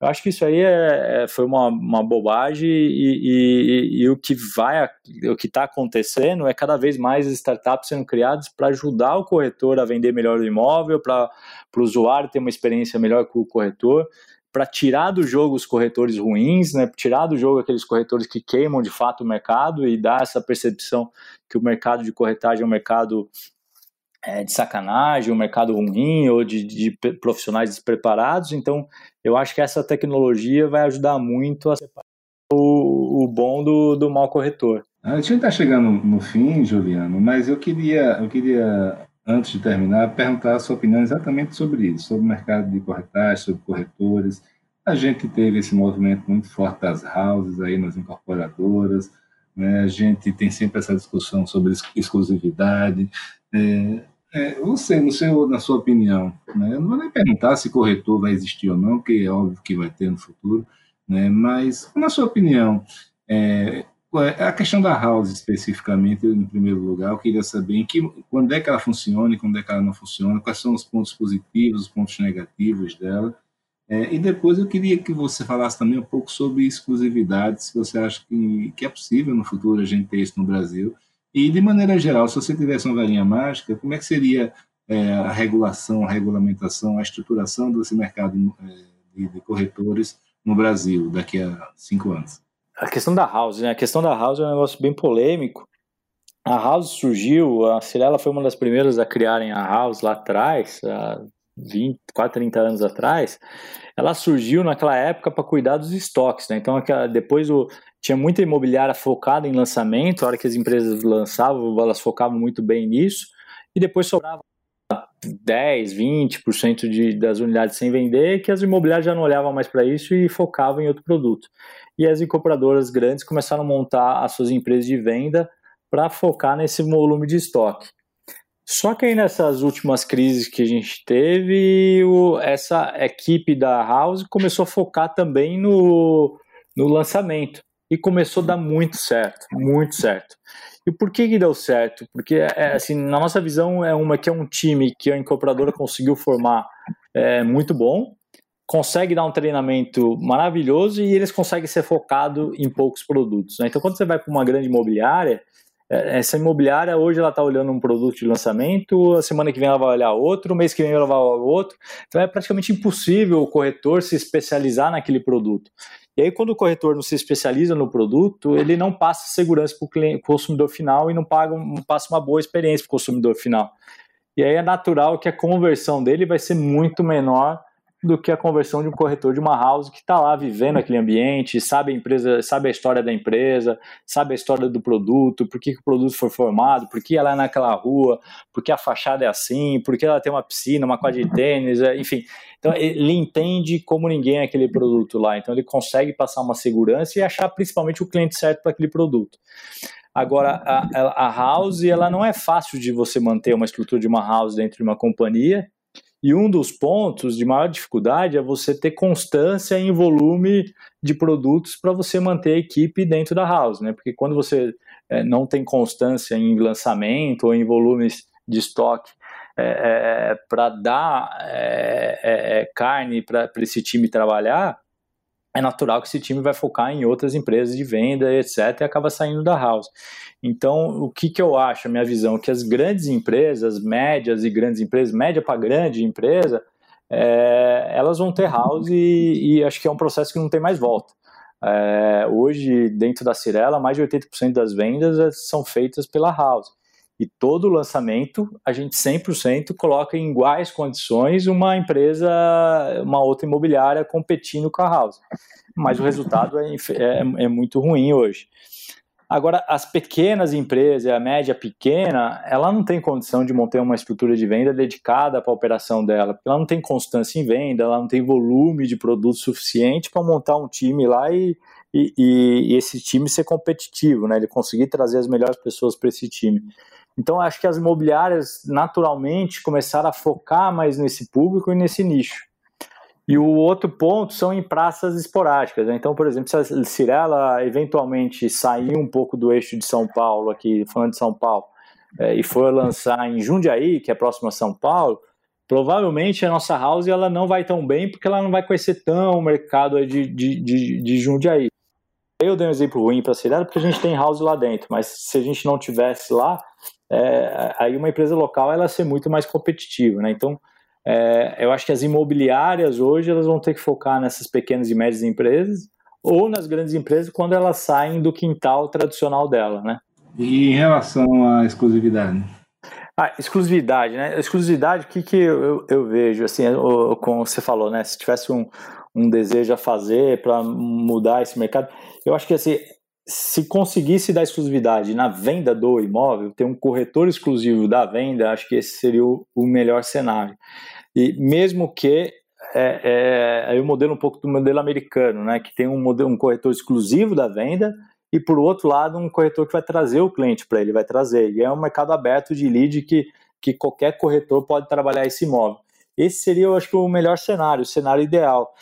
Eu acho que isso aí é, é, foi uma, uma bobagem e, e, e, o que vai, o que está acontecendo é cada vez mais startups sendo criadas para ajudar o corretor a vender melhor o imóvel, para o usuário ter uma experiência melhor com o corretor, para tirar do jogo os corretores ruins, né, tirar do jogo aqueles corretores que queimam de fato o mercado e dar essa percepção que o mercado de corretagem é um mercado é, de sacanagem, um mercado ruim ou de, de, profissionais despreparados. Então, eu acho que essa tecnologia vai ajudar muito a separar o, o bom do, do mau corretor. A gente está chegando no fim, Juliano, mas eu queria, eu queria, antes de terminar, perguntar a sua opinião exatamente sobre isso, sobre o mercado de corretagem, sobre corretores. A gente teve esse movimento muito forte das houses aí nas incorporadoras, né? a gente tem sempre essa discussão sobre exclusividade. É, é, você, no seu, na sua opinião, né, eu não vou nem perguntar se corretor vai existir ou não, porque é óbvio que vai ter no futuro, né, mas, na sua opinião, é, é, a questão da house especificamente, em primeiro lugar, eu queria saber em que, quando é que ela funciona e quando é que ela não funciona, quais são os pontos positivos, os pontos negativos dela, é, e depois eu queria que você falasse também um pouco sobre exclusividade, se você acha que, que é possível no futuro a gente ter isso no Brasil, e, de maneira geral, se você tivesse uma varinha mágica, como é que seria é, a regulação, a regulamentação, a estruturação desse mercado é, de, de, corretores no Brasil daqui a cinco anos? A questão da House, né? A questão da House é um negócio bem polêmico. A House surgiu, a Cirela foi uma das primeiras a criarem a House lá atrás, há 20, quase 30 anos atrás. Ela surgiu naquela época para cuidar dos estoques, né? Então, depois o, tinha muita imobiliária focada em lançamento, a hora que as empresas lançavam, elas focavam muito bem nisso, e depois sobrava 10, 20% de, das unidades sem vender, que as imobiliárias já não olhavam mais para isso e focavam em outro produto. E as incorporadoras grandes começaram a montar as suas empresas de venda para focar nesse volume de estoque. Só que aí nessas últimas crises que a gente teve, o, essa equipe da House começou a focar também no, no lançamento. E começou a dar muito certo, muito certo. E por que, que deu certo? Porque, é, assim, na nossa visão, é uma que é um time que a incorporadora conseguiu formar é, muito bom, consegue dar um treinamento maravilhoso e eles conseguem ser focado em poucos produtos. Né? Então, quando você vai para uma grande imobiliária, é, essa imobiliária hoje ela está olhando um produto de lançamento, a semana que vem ela vai olhar outro, o mês que vem ela vai olhar outro. Então é praticamente impossível o corretor se especializar naquele produto. E aí, quando o corretor não se especializa no produto, ele não passa segurança para o consumidor final e não, paga, não passa uma boa experiência para o consumidor final. E aí é natural que a conversão dele vai ser muito menor do que a conversão de um corretor de uma house que está lá vivendo aquele ambiente, sabe a empresa, sabe a história da empresa, sabe a história do produto, por que, que o produto foi formado, por que ela é naquela rua, por que a fachada é assim, por que ela tem uma piscina, uma quadra de tênis, é, enfim. Então ele entende como ninguém aquele produto lá, então ele consegue passar uma segurança e achar principalmente o cliente certo para aquele produto. Agora, a, a house, ela não é fácil de você manter uma estrutura de uma house dentro de uma companhia, e um dos pontos de maior dificuldade é você ter constância em volume de produtos para você manter a equipe dentro da house, né? Porque quando você é, não tem constância em lançamento ou em volumes de estoque é, é, para dar é, é, é, carne para esse time trabalhar, é natural que esse time vai focar em outras empresas de venda, etc., e acaba saindo da house. Então, o que, que eu acho, a minha visão, que as grandes empresas, médias e grandes empresas, média para grande empresa, é, elas vão ter house e, e, acho que é um processo que não tem mais volta. É, hoje, dentro da Cirela, mais de 80% das vendas são feitas pela house. E todo lançamento, a gente 100% coloca em iguais condições uma empresa, uma outra imobiliária competindo com a house. Mas o resultado é, é, é muito ruim hoje. Agora, as pequenas empresas, a média pequena, ela não tem condição de montar uma estrutura de venda dedicada para a operação dela, porque ela não tem constância em venda, ela não tem volume de produto suficiente para montar um time lá e, e, e, esse time ser competitivo, né? Ele conseguir trazer as melhores pessoas para esse time. Então, acho que as imobiliárias naturalmente começaram a focar mais nesse público e nesse nicho. E o outro ponto são em praças esporádicas. Né? Então, por exemplo, se a Cirela eventualmente sair um pouco do eixo de São Paulo, aqui falando de São Paulo, é, e for lançar em Jundiaí, que é próximo a São Paulo, provavelmente a nossa house ela não vai tão bem porque ela não vai conhecer tão o mercado de, de, de, de Jundiaí. Eu dei um exemplo ruim para a Cirela porque a gente tem house lá dentro, mas se a gente não tivesse lá, é, aí uma empresa local ela ser muito mais competitiva, né? Então, é, eu acho que as imobiliárias hoje elas vão ter que focar nessas pequenas e médias empresas ou nas grandes empresas quando elas saem do quintal tradicional dela, né? E em relação à exclusividade? Ah, exclusividade, né? Exclusividade, o que, que eu, eu vejo, assim, como você falou, né? Se tivesse um, um desejo a fazer para mudar esse mercado, eu acho que assim, se conseguisse dar exclusividade na venda do imóvel, ter um corretor exclusivo da venda, acho que esse seria o, melhor cenário. E mesmo que é, é, aí o modelo um pouco do modelo americano, né, que tem um, modelo, um corretor exclusivo da venda e por outro lado um corretor que vai trazer o cliente para ele, vai trazer. E é um mercado aberto de lead que, que qualquer corretor pode trabalhar esse imóvel. Esse seria, eu acho que, o melhor cenário, o cenário ideal.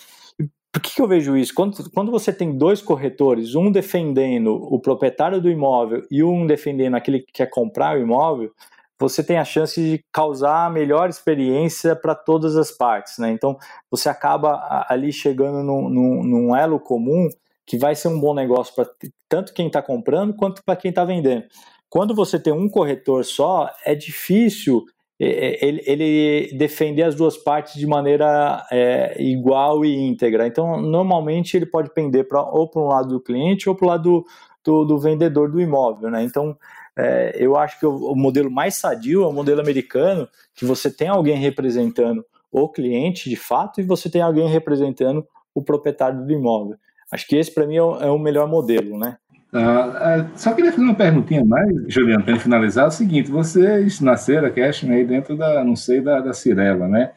Por que, que, eu vejo isso? Quando, quando você tem dois corretores, um defendendo o proprietário do imóvel e um defendendo aquele que quer comprar o imóvel, você tem a chance de causar a melhor experiência para todas as partes. Né? Então, você acaba ali chegando num, num, num elo comum que vai ser um bom negócio para tanto quem está comprando quanto para quem está vendendo. Quando você tem um corretor só, é difícil ele, ele, defender as duas partes de maneira é, igual e íntegra. Então, normalmente ele pode pender pra, ou para um lado do cliente ou para o lado do, do, do, vendedor do imóvel. Né? Então, é, eu acho que o, o, modelo mais sadio é o modelo americano, que você tem alguém representando o cliente de fato e você tem alguém representando o proprietário do imóvel. Acho que esse para mim é o, é o melhor modelo, né? Ah, ah, só queria fazer uma perguntinha mais, Juliano, para finalizar, é o seguinte, vocês nasceram, Cashman, aí dentro da, não sei, da, da Cirela, né?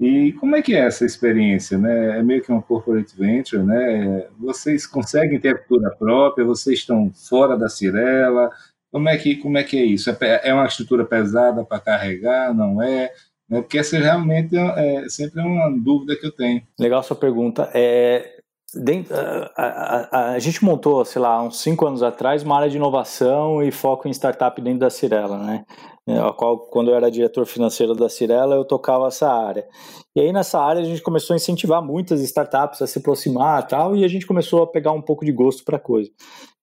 E como é que é essa experiência, né? É meio que uma corporate venture, né? Vocês conseguem ter a cultura própria, vocês estão fora da Cirela, como é que, como é, que é isso? É, é uma estrutura pesada para carregar, não é? Né? Porque essa realmente é, é sempre uma dúvida que eu tenho. Legal sua pergunta. É, Dentro, a, a, a, gente montou, sei lá, uns cinco anos atrás, uma área de inovação e foco em startup dentro da Cirela, né? É, a qual, quando eu era diretor financeiro da Cirela, eu tocava essa área. E aí, nessa área, a gente começou a incentivar muitas startups a se aproximar e tal, e a gente começou a pegar um pouco de gosto para a coisa.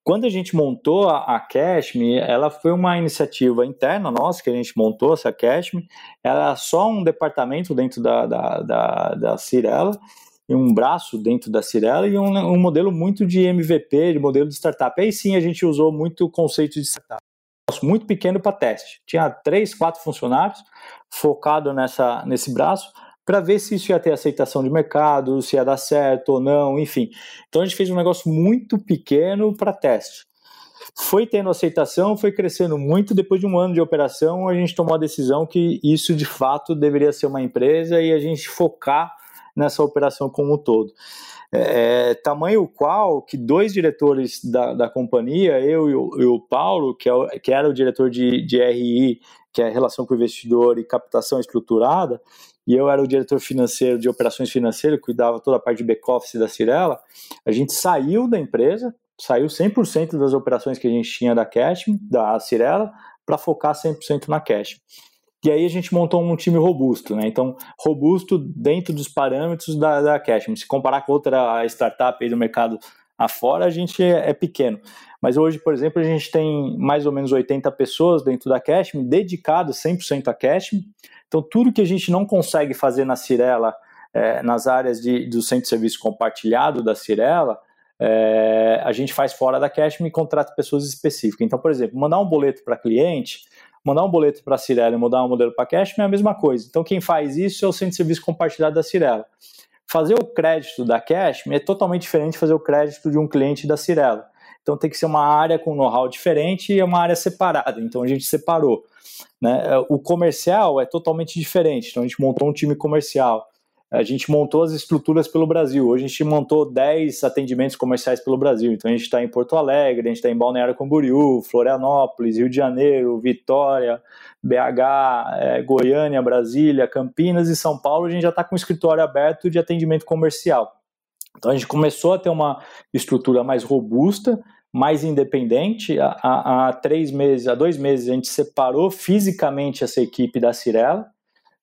Quando a gente montou a, a Cashme, ela foi uma iniciativa interna nossa, que a gente montou essa Cashme, era só um departamento dentro da, da, da, da Cirela, um braço dentro da Cirela e um, um, modelo muito de MVP, de modelo de startup. Aí sim a gente usou muito o conceito de startup. Muito pequeno para teste. Tinha três, quatro funcionários focado nessa, nesse braço para ver se isso ia ter aceitação de mercado, se ia dar certo ou não, enfim. Então a gente fez um negócio muito pequeno para teste. Foi tendo aceitação, foi crescendo muito. Depois de um ano de operação, a gente tomou a decisão que isso de fato deveria ser uma empresa e a gente focar nessa operação como um todo. É, tamanho qual que dois diretores da, da companhia, eu e o, e o Paulo, que, é, que era o diretor de, de RI, que é relação com o investidor e captação estruturada, e eu era o diretor financeiro de operações financeiras, cuidava toda a parte de back-office da Cirela, a gente saiu da empresa, saiu 100% das operações que a gente tinha da Cash, da Cirela, para focar 100% na Cash. E aí a gente montou um time robusto, né? Então, robusto dentro dos parâmetros da, da Cashman. Se comparar com outra startup aí do mercado afora, a gente é, é, pequeno. Mas hoje, por exemplo, a gente tem mais ou menos 80 pessoas dentro da Cashman, dedicadas 100% a Cashman. Então, tudo que a gente não consegue fazer na Cirela, é, nas áreas de, do centro de serviço compartilhado da Cirela, é, a gente faz fora da Cashman e contrata pessoas específicas. Então, por exemplo, mandar um boleto para cliente Mandar um boleto para a Cirela e mudar um modelo para Cashme é a mesma coisa. Então, quem faz isso é o centro de serviço compartilhado da Cirela. Fazer o crédito da Cashme é totalmente diferente de fazer o crédito de um cliente da Cirela. Então, tem que ser uma área com know-how diferente e é uma área separada. Então, a gente separou. Né? O comercial é totalmente diferente. Então, a gente montou um time comercial a gente montou as estruturas pelo Brasil. Hoje a gente montou 10 atendimentos comerciais pelo Brasil. Então a gente está em Porto Alegre, a gente está em Balneário Camboriú, Florianópolis, Rio de Janeiro, Vitória, BH, é, Goiânia, Brasília, Campinas e São Paulo. A gente já está com um escritório aberto de atendimento comercial. Então a gente começou a ter uma estrutura mais robusta, mais independente. Há, há, há três meses, há dois meses a gente separou fisicamente essa equipe da Cirela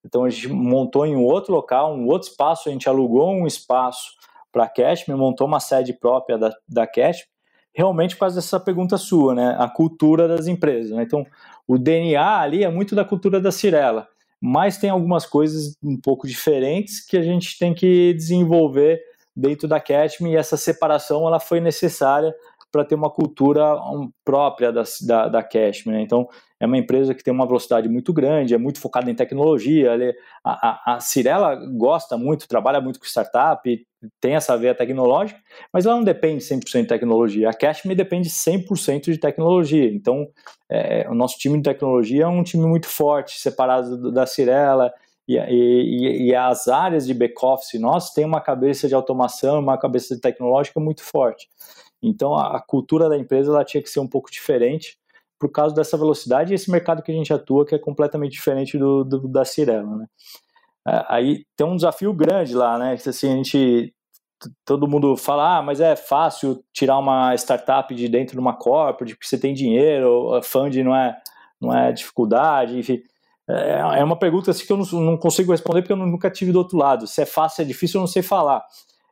então a gente montou em um outro local, um outro espaço, a gente alugou um espaço para a Cashme, montou uma sede própria da, da Cashme, realmente por causa dessa pergunta sua, né? A cultura das empresas. Né? Então, o DNA ali é muito da cultura da Cirela, mas tem algumas coisas um pouco diferentes que a gente tem que desenvolver dentro da Cashme e essa separação ela foi necessária para ter uma cultura própria da, da, da Cashme. Né? Então, é uma empresa que tem uma velocidade muito grande, é muito focada em tecnologia. A, a, a Cirela gosta muito, trabalha muito com startup, tem essa veia tecnológica, mas ela não depende 100% de tecnologia. A Cashme depende 100% de tecnologia. Então, é, o nosso time de tecnologia é um time muito forte, separado da Cirela. E, e, e, as áreas de back-office nós têm uma cabeça de automação, uma cabeça tecnológica muito forte. Então, a, a cultura da empresa ela tinha que ser um pouco diferente por causa dessa velocidade e esse mercado que a gente atua que é completamente diferente do, do da Cirela, né? É, aí tem um desafio grande lá, né? Assim, a gente todo mundo fala, ah, mas é fácil tirar uma startup de dentro de uma corporate, porque você tem dinheiro, funding não é, não é dificuldade, enfim. É, é uma pergunta assim, que eu não, consigo responder porque eu nunca tive do outro lado. Se é fácil, é difícil, eu não sei falar.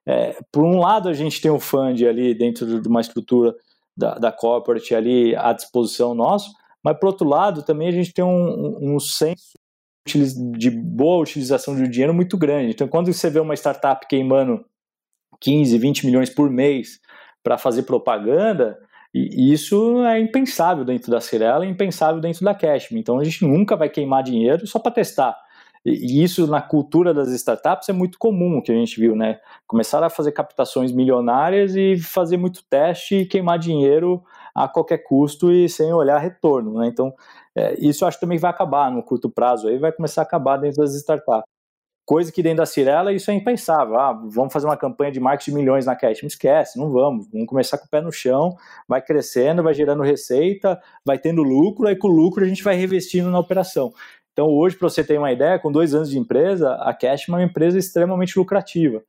É, por um lado, a gente tem um fund ali dentro de uma estrutura da, da corporate ali à disposição nosso, mas por outro lado também a gente tem um, um senso de boa utilização do dinheiro muito grande. Então, quando você vê uma startup queimando 15, 20 milhões por mês para fazer propaganda, e isso é impensável dentro da Cirela, é impensável dentro da Cashme. Então, a gente nunca vai queimar dinheiro só para testar. E isso na cultura das startups é muito comum que a gente viu, né? Começaram a fazer captações milionárias e fazer muito teste e queimar dinheiro a qualquer custo e sem olhar retorno, né? Então, é, isso acho que também vai acabar no curto prazo, aí vai começar a acabar dentro das startups. Coisa que dentro da Cirela isso é impensável. Ah, vamos fazer uma campanha de marketing de milhões na Cash. Não esquece, não vamos. Vamos começar com o pé no chão, vai crescendo, vai gerando receita, vai tendo lucro, aí com o lucro a gente vai revestindo na operação. Então, hoje, para você ter uma ideia, com dois anos de empresa, a Cash é uma empresa extremamente lucrativa.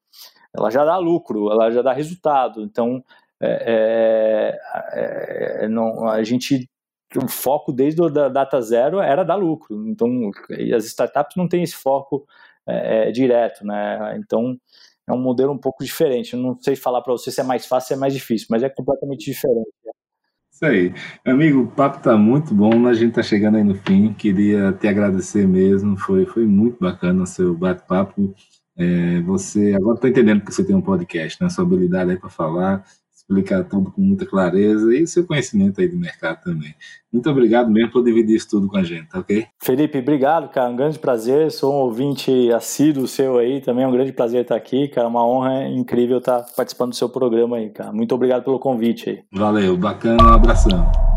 Ela já dá lucro, ela já dá resultado. Então, é, é, é, não, a gente o foco desde a data zero era dar lucro. Então, as startups não têm esse foco é, é, direto, né? Então é um modelo um pouco diferente. Eu não sei falar para você se é mais fácil ou é mais difícil, mas é completamente diferente. Isso aí. Amigo, o papo está muito bom, a gente está chegando aí no fim. Queria te agradecer mesmo, foi, foi muito bacana o seu bate-papo. É, você agora está entendendo que você tem um podcast, né? Sua habilidade aí para falar explicar tudo com muita clareza e seu conhecimento aí do mercado também. Muito obrigado mesmo por dividir isso tudo com a gente, tá ok? Felipe, obrigado, cara. Um grande prazer. Sou um ouvinte assíduo seu aí também. É um grande prazer estar aqui, cara. Uma honra incrível estar participando do seu programa aí, cara. Muito obrigado pelo convite aí. Valeu, bacana. Um abração.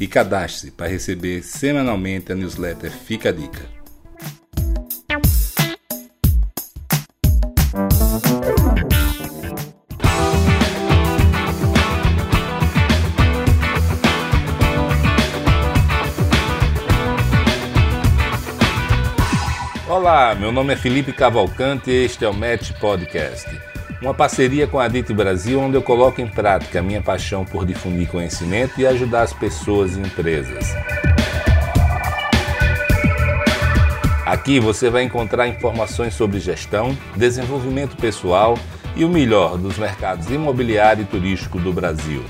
e cadastre-se para receber semanalmente a newsletter Fica a Dica. Olá, meu nome é Felipe Cavalcante e este é o Match Podcast uma parceria com a DIT Brasil, onde eu coloco em prática a minha paixão por difundir conhecimento e ajudar as pessoas e empresas. Aqui você vai encontrar informações sobre gestão, desenvolvimento pessoal e o melhor dos mercados imobiliário e turístico do Brasil.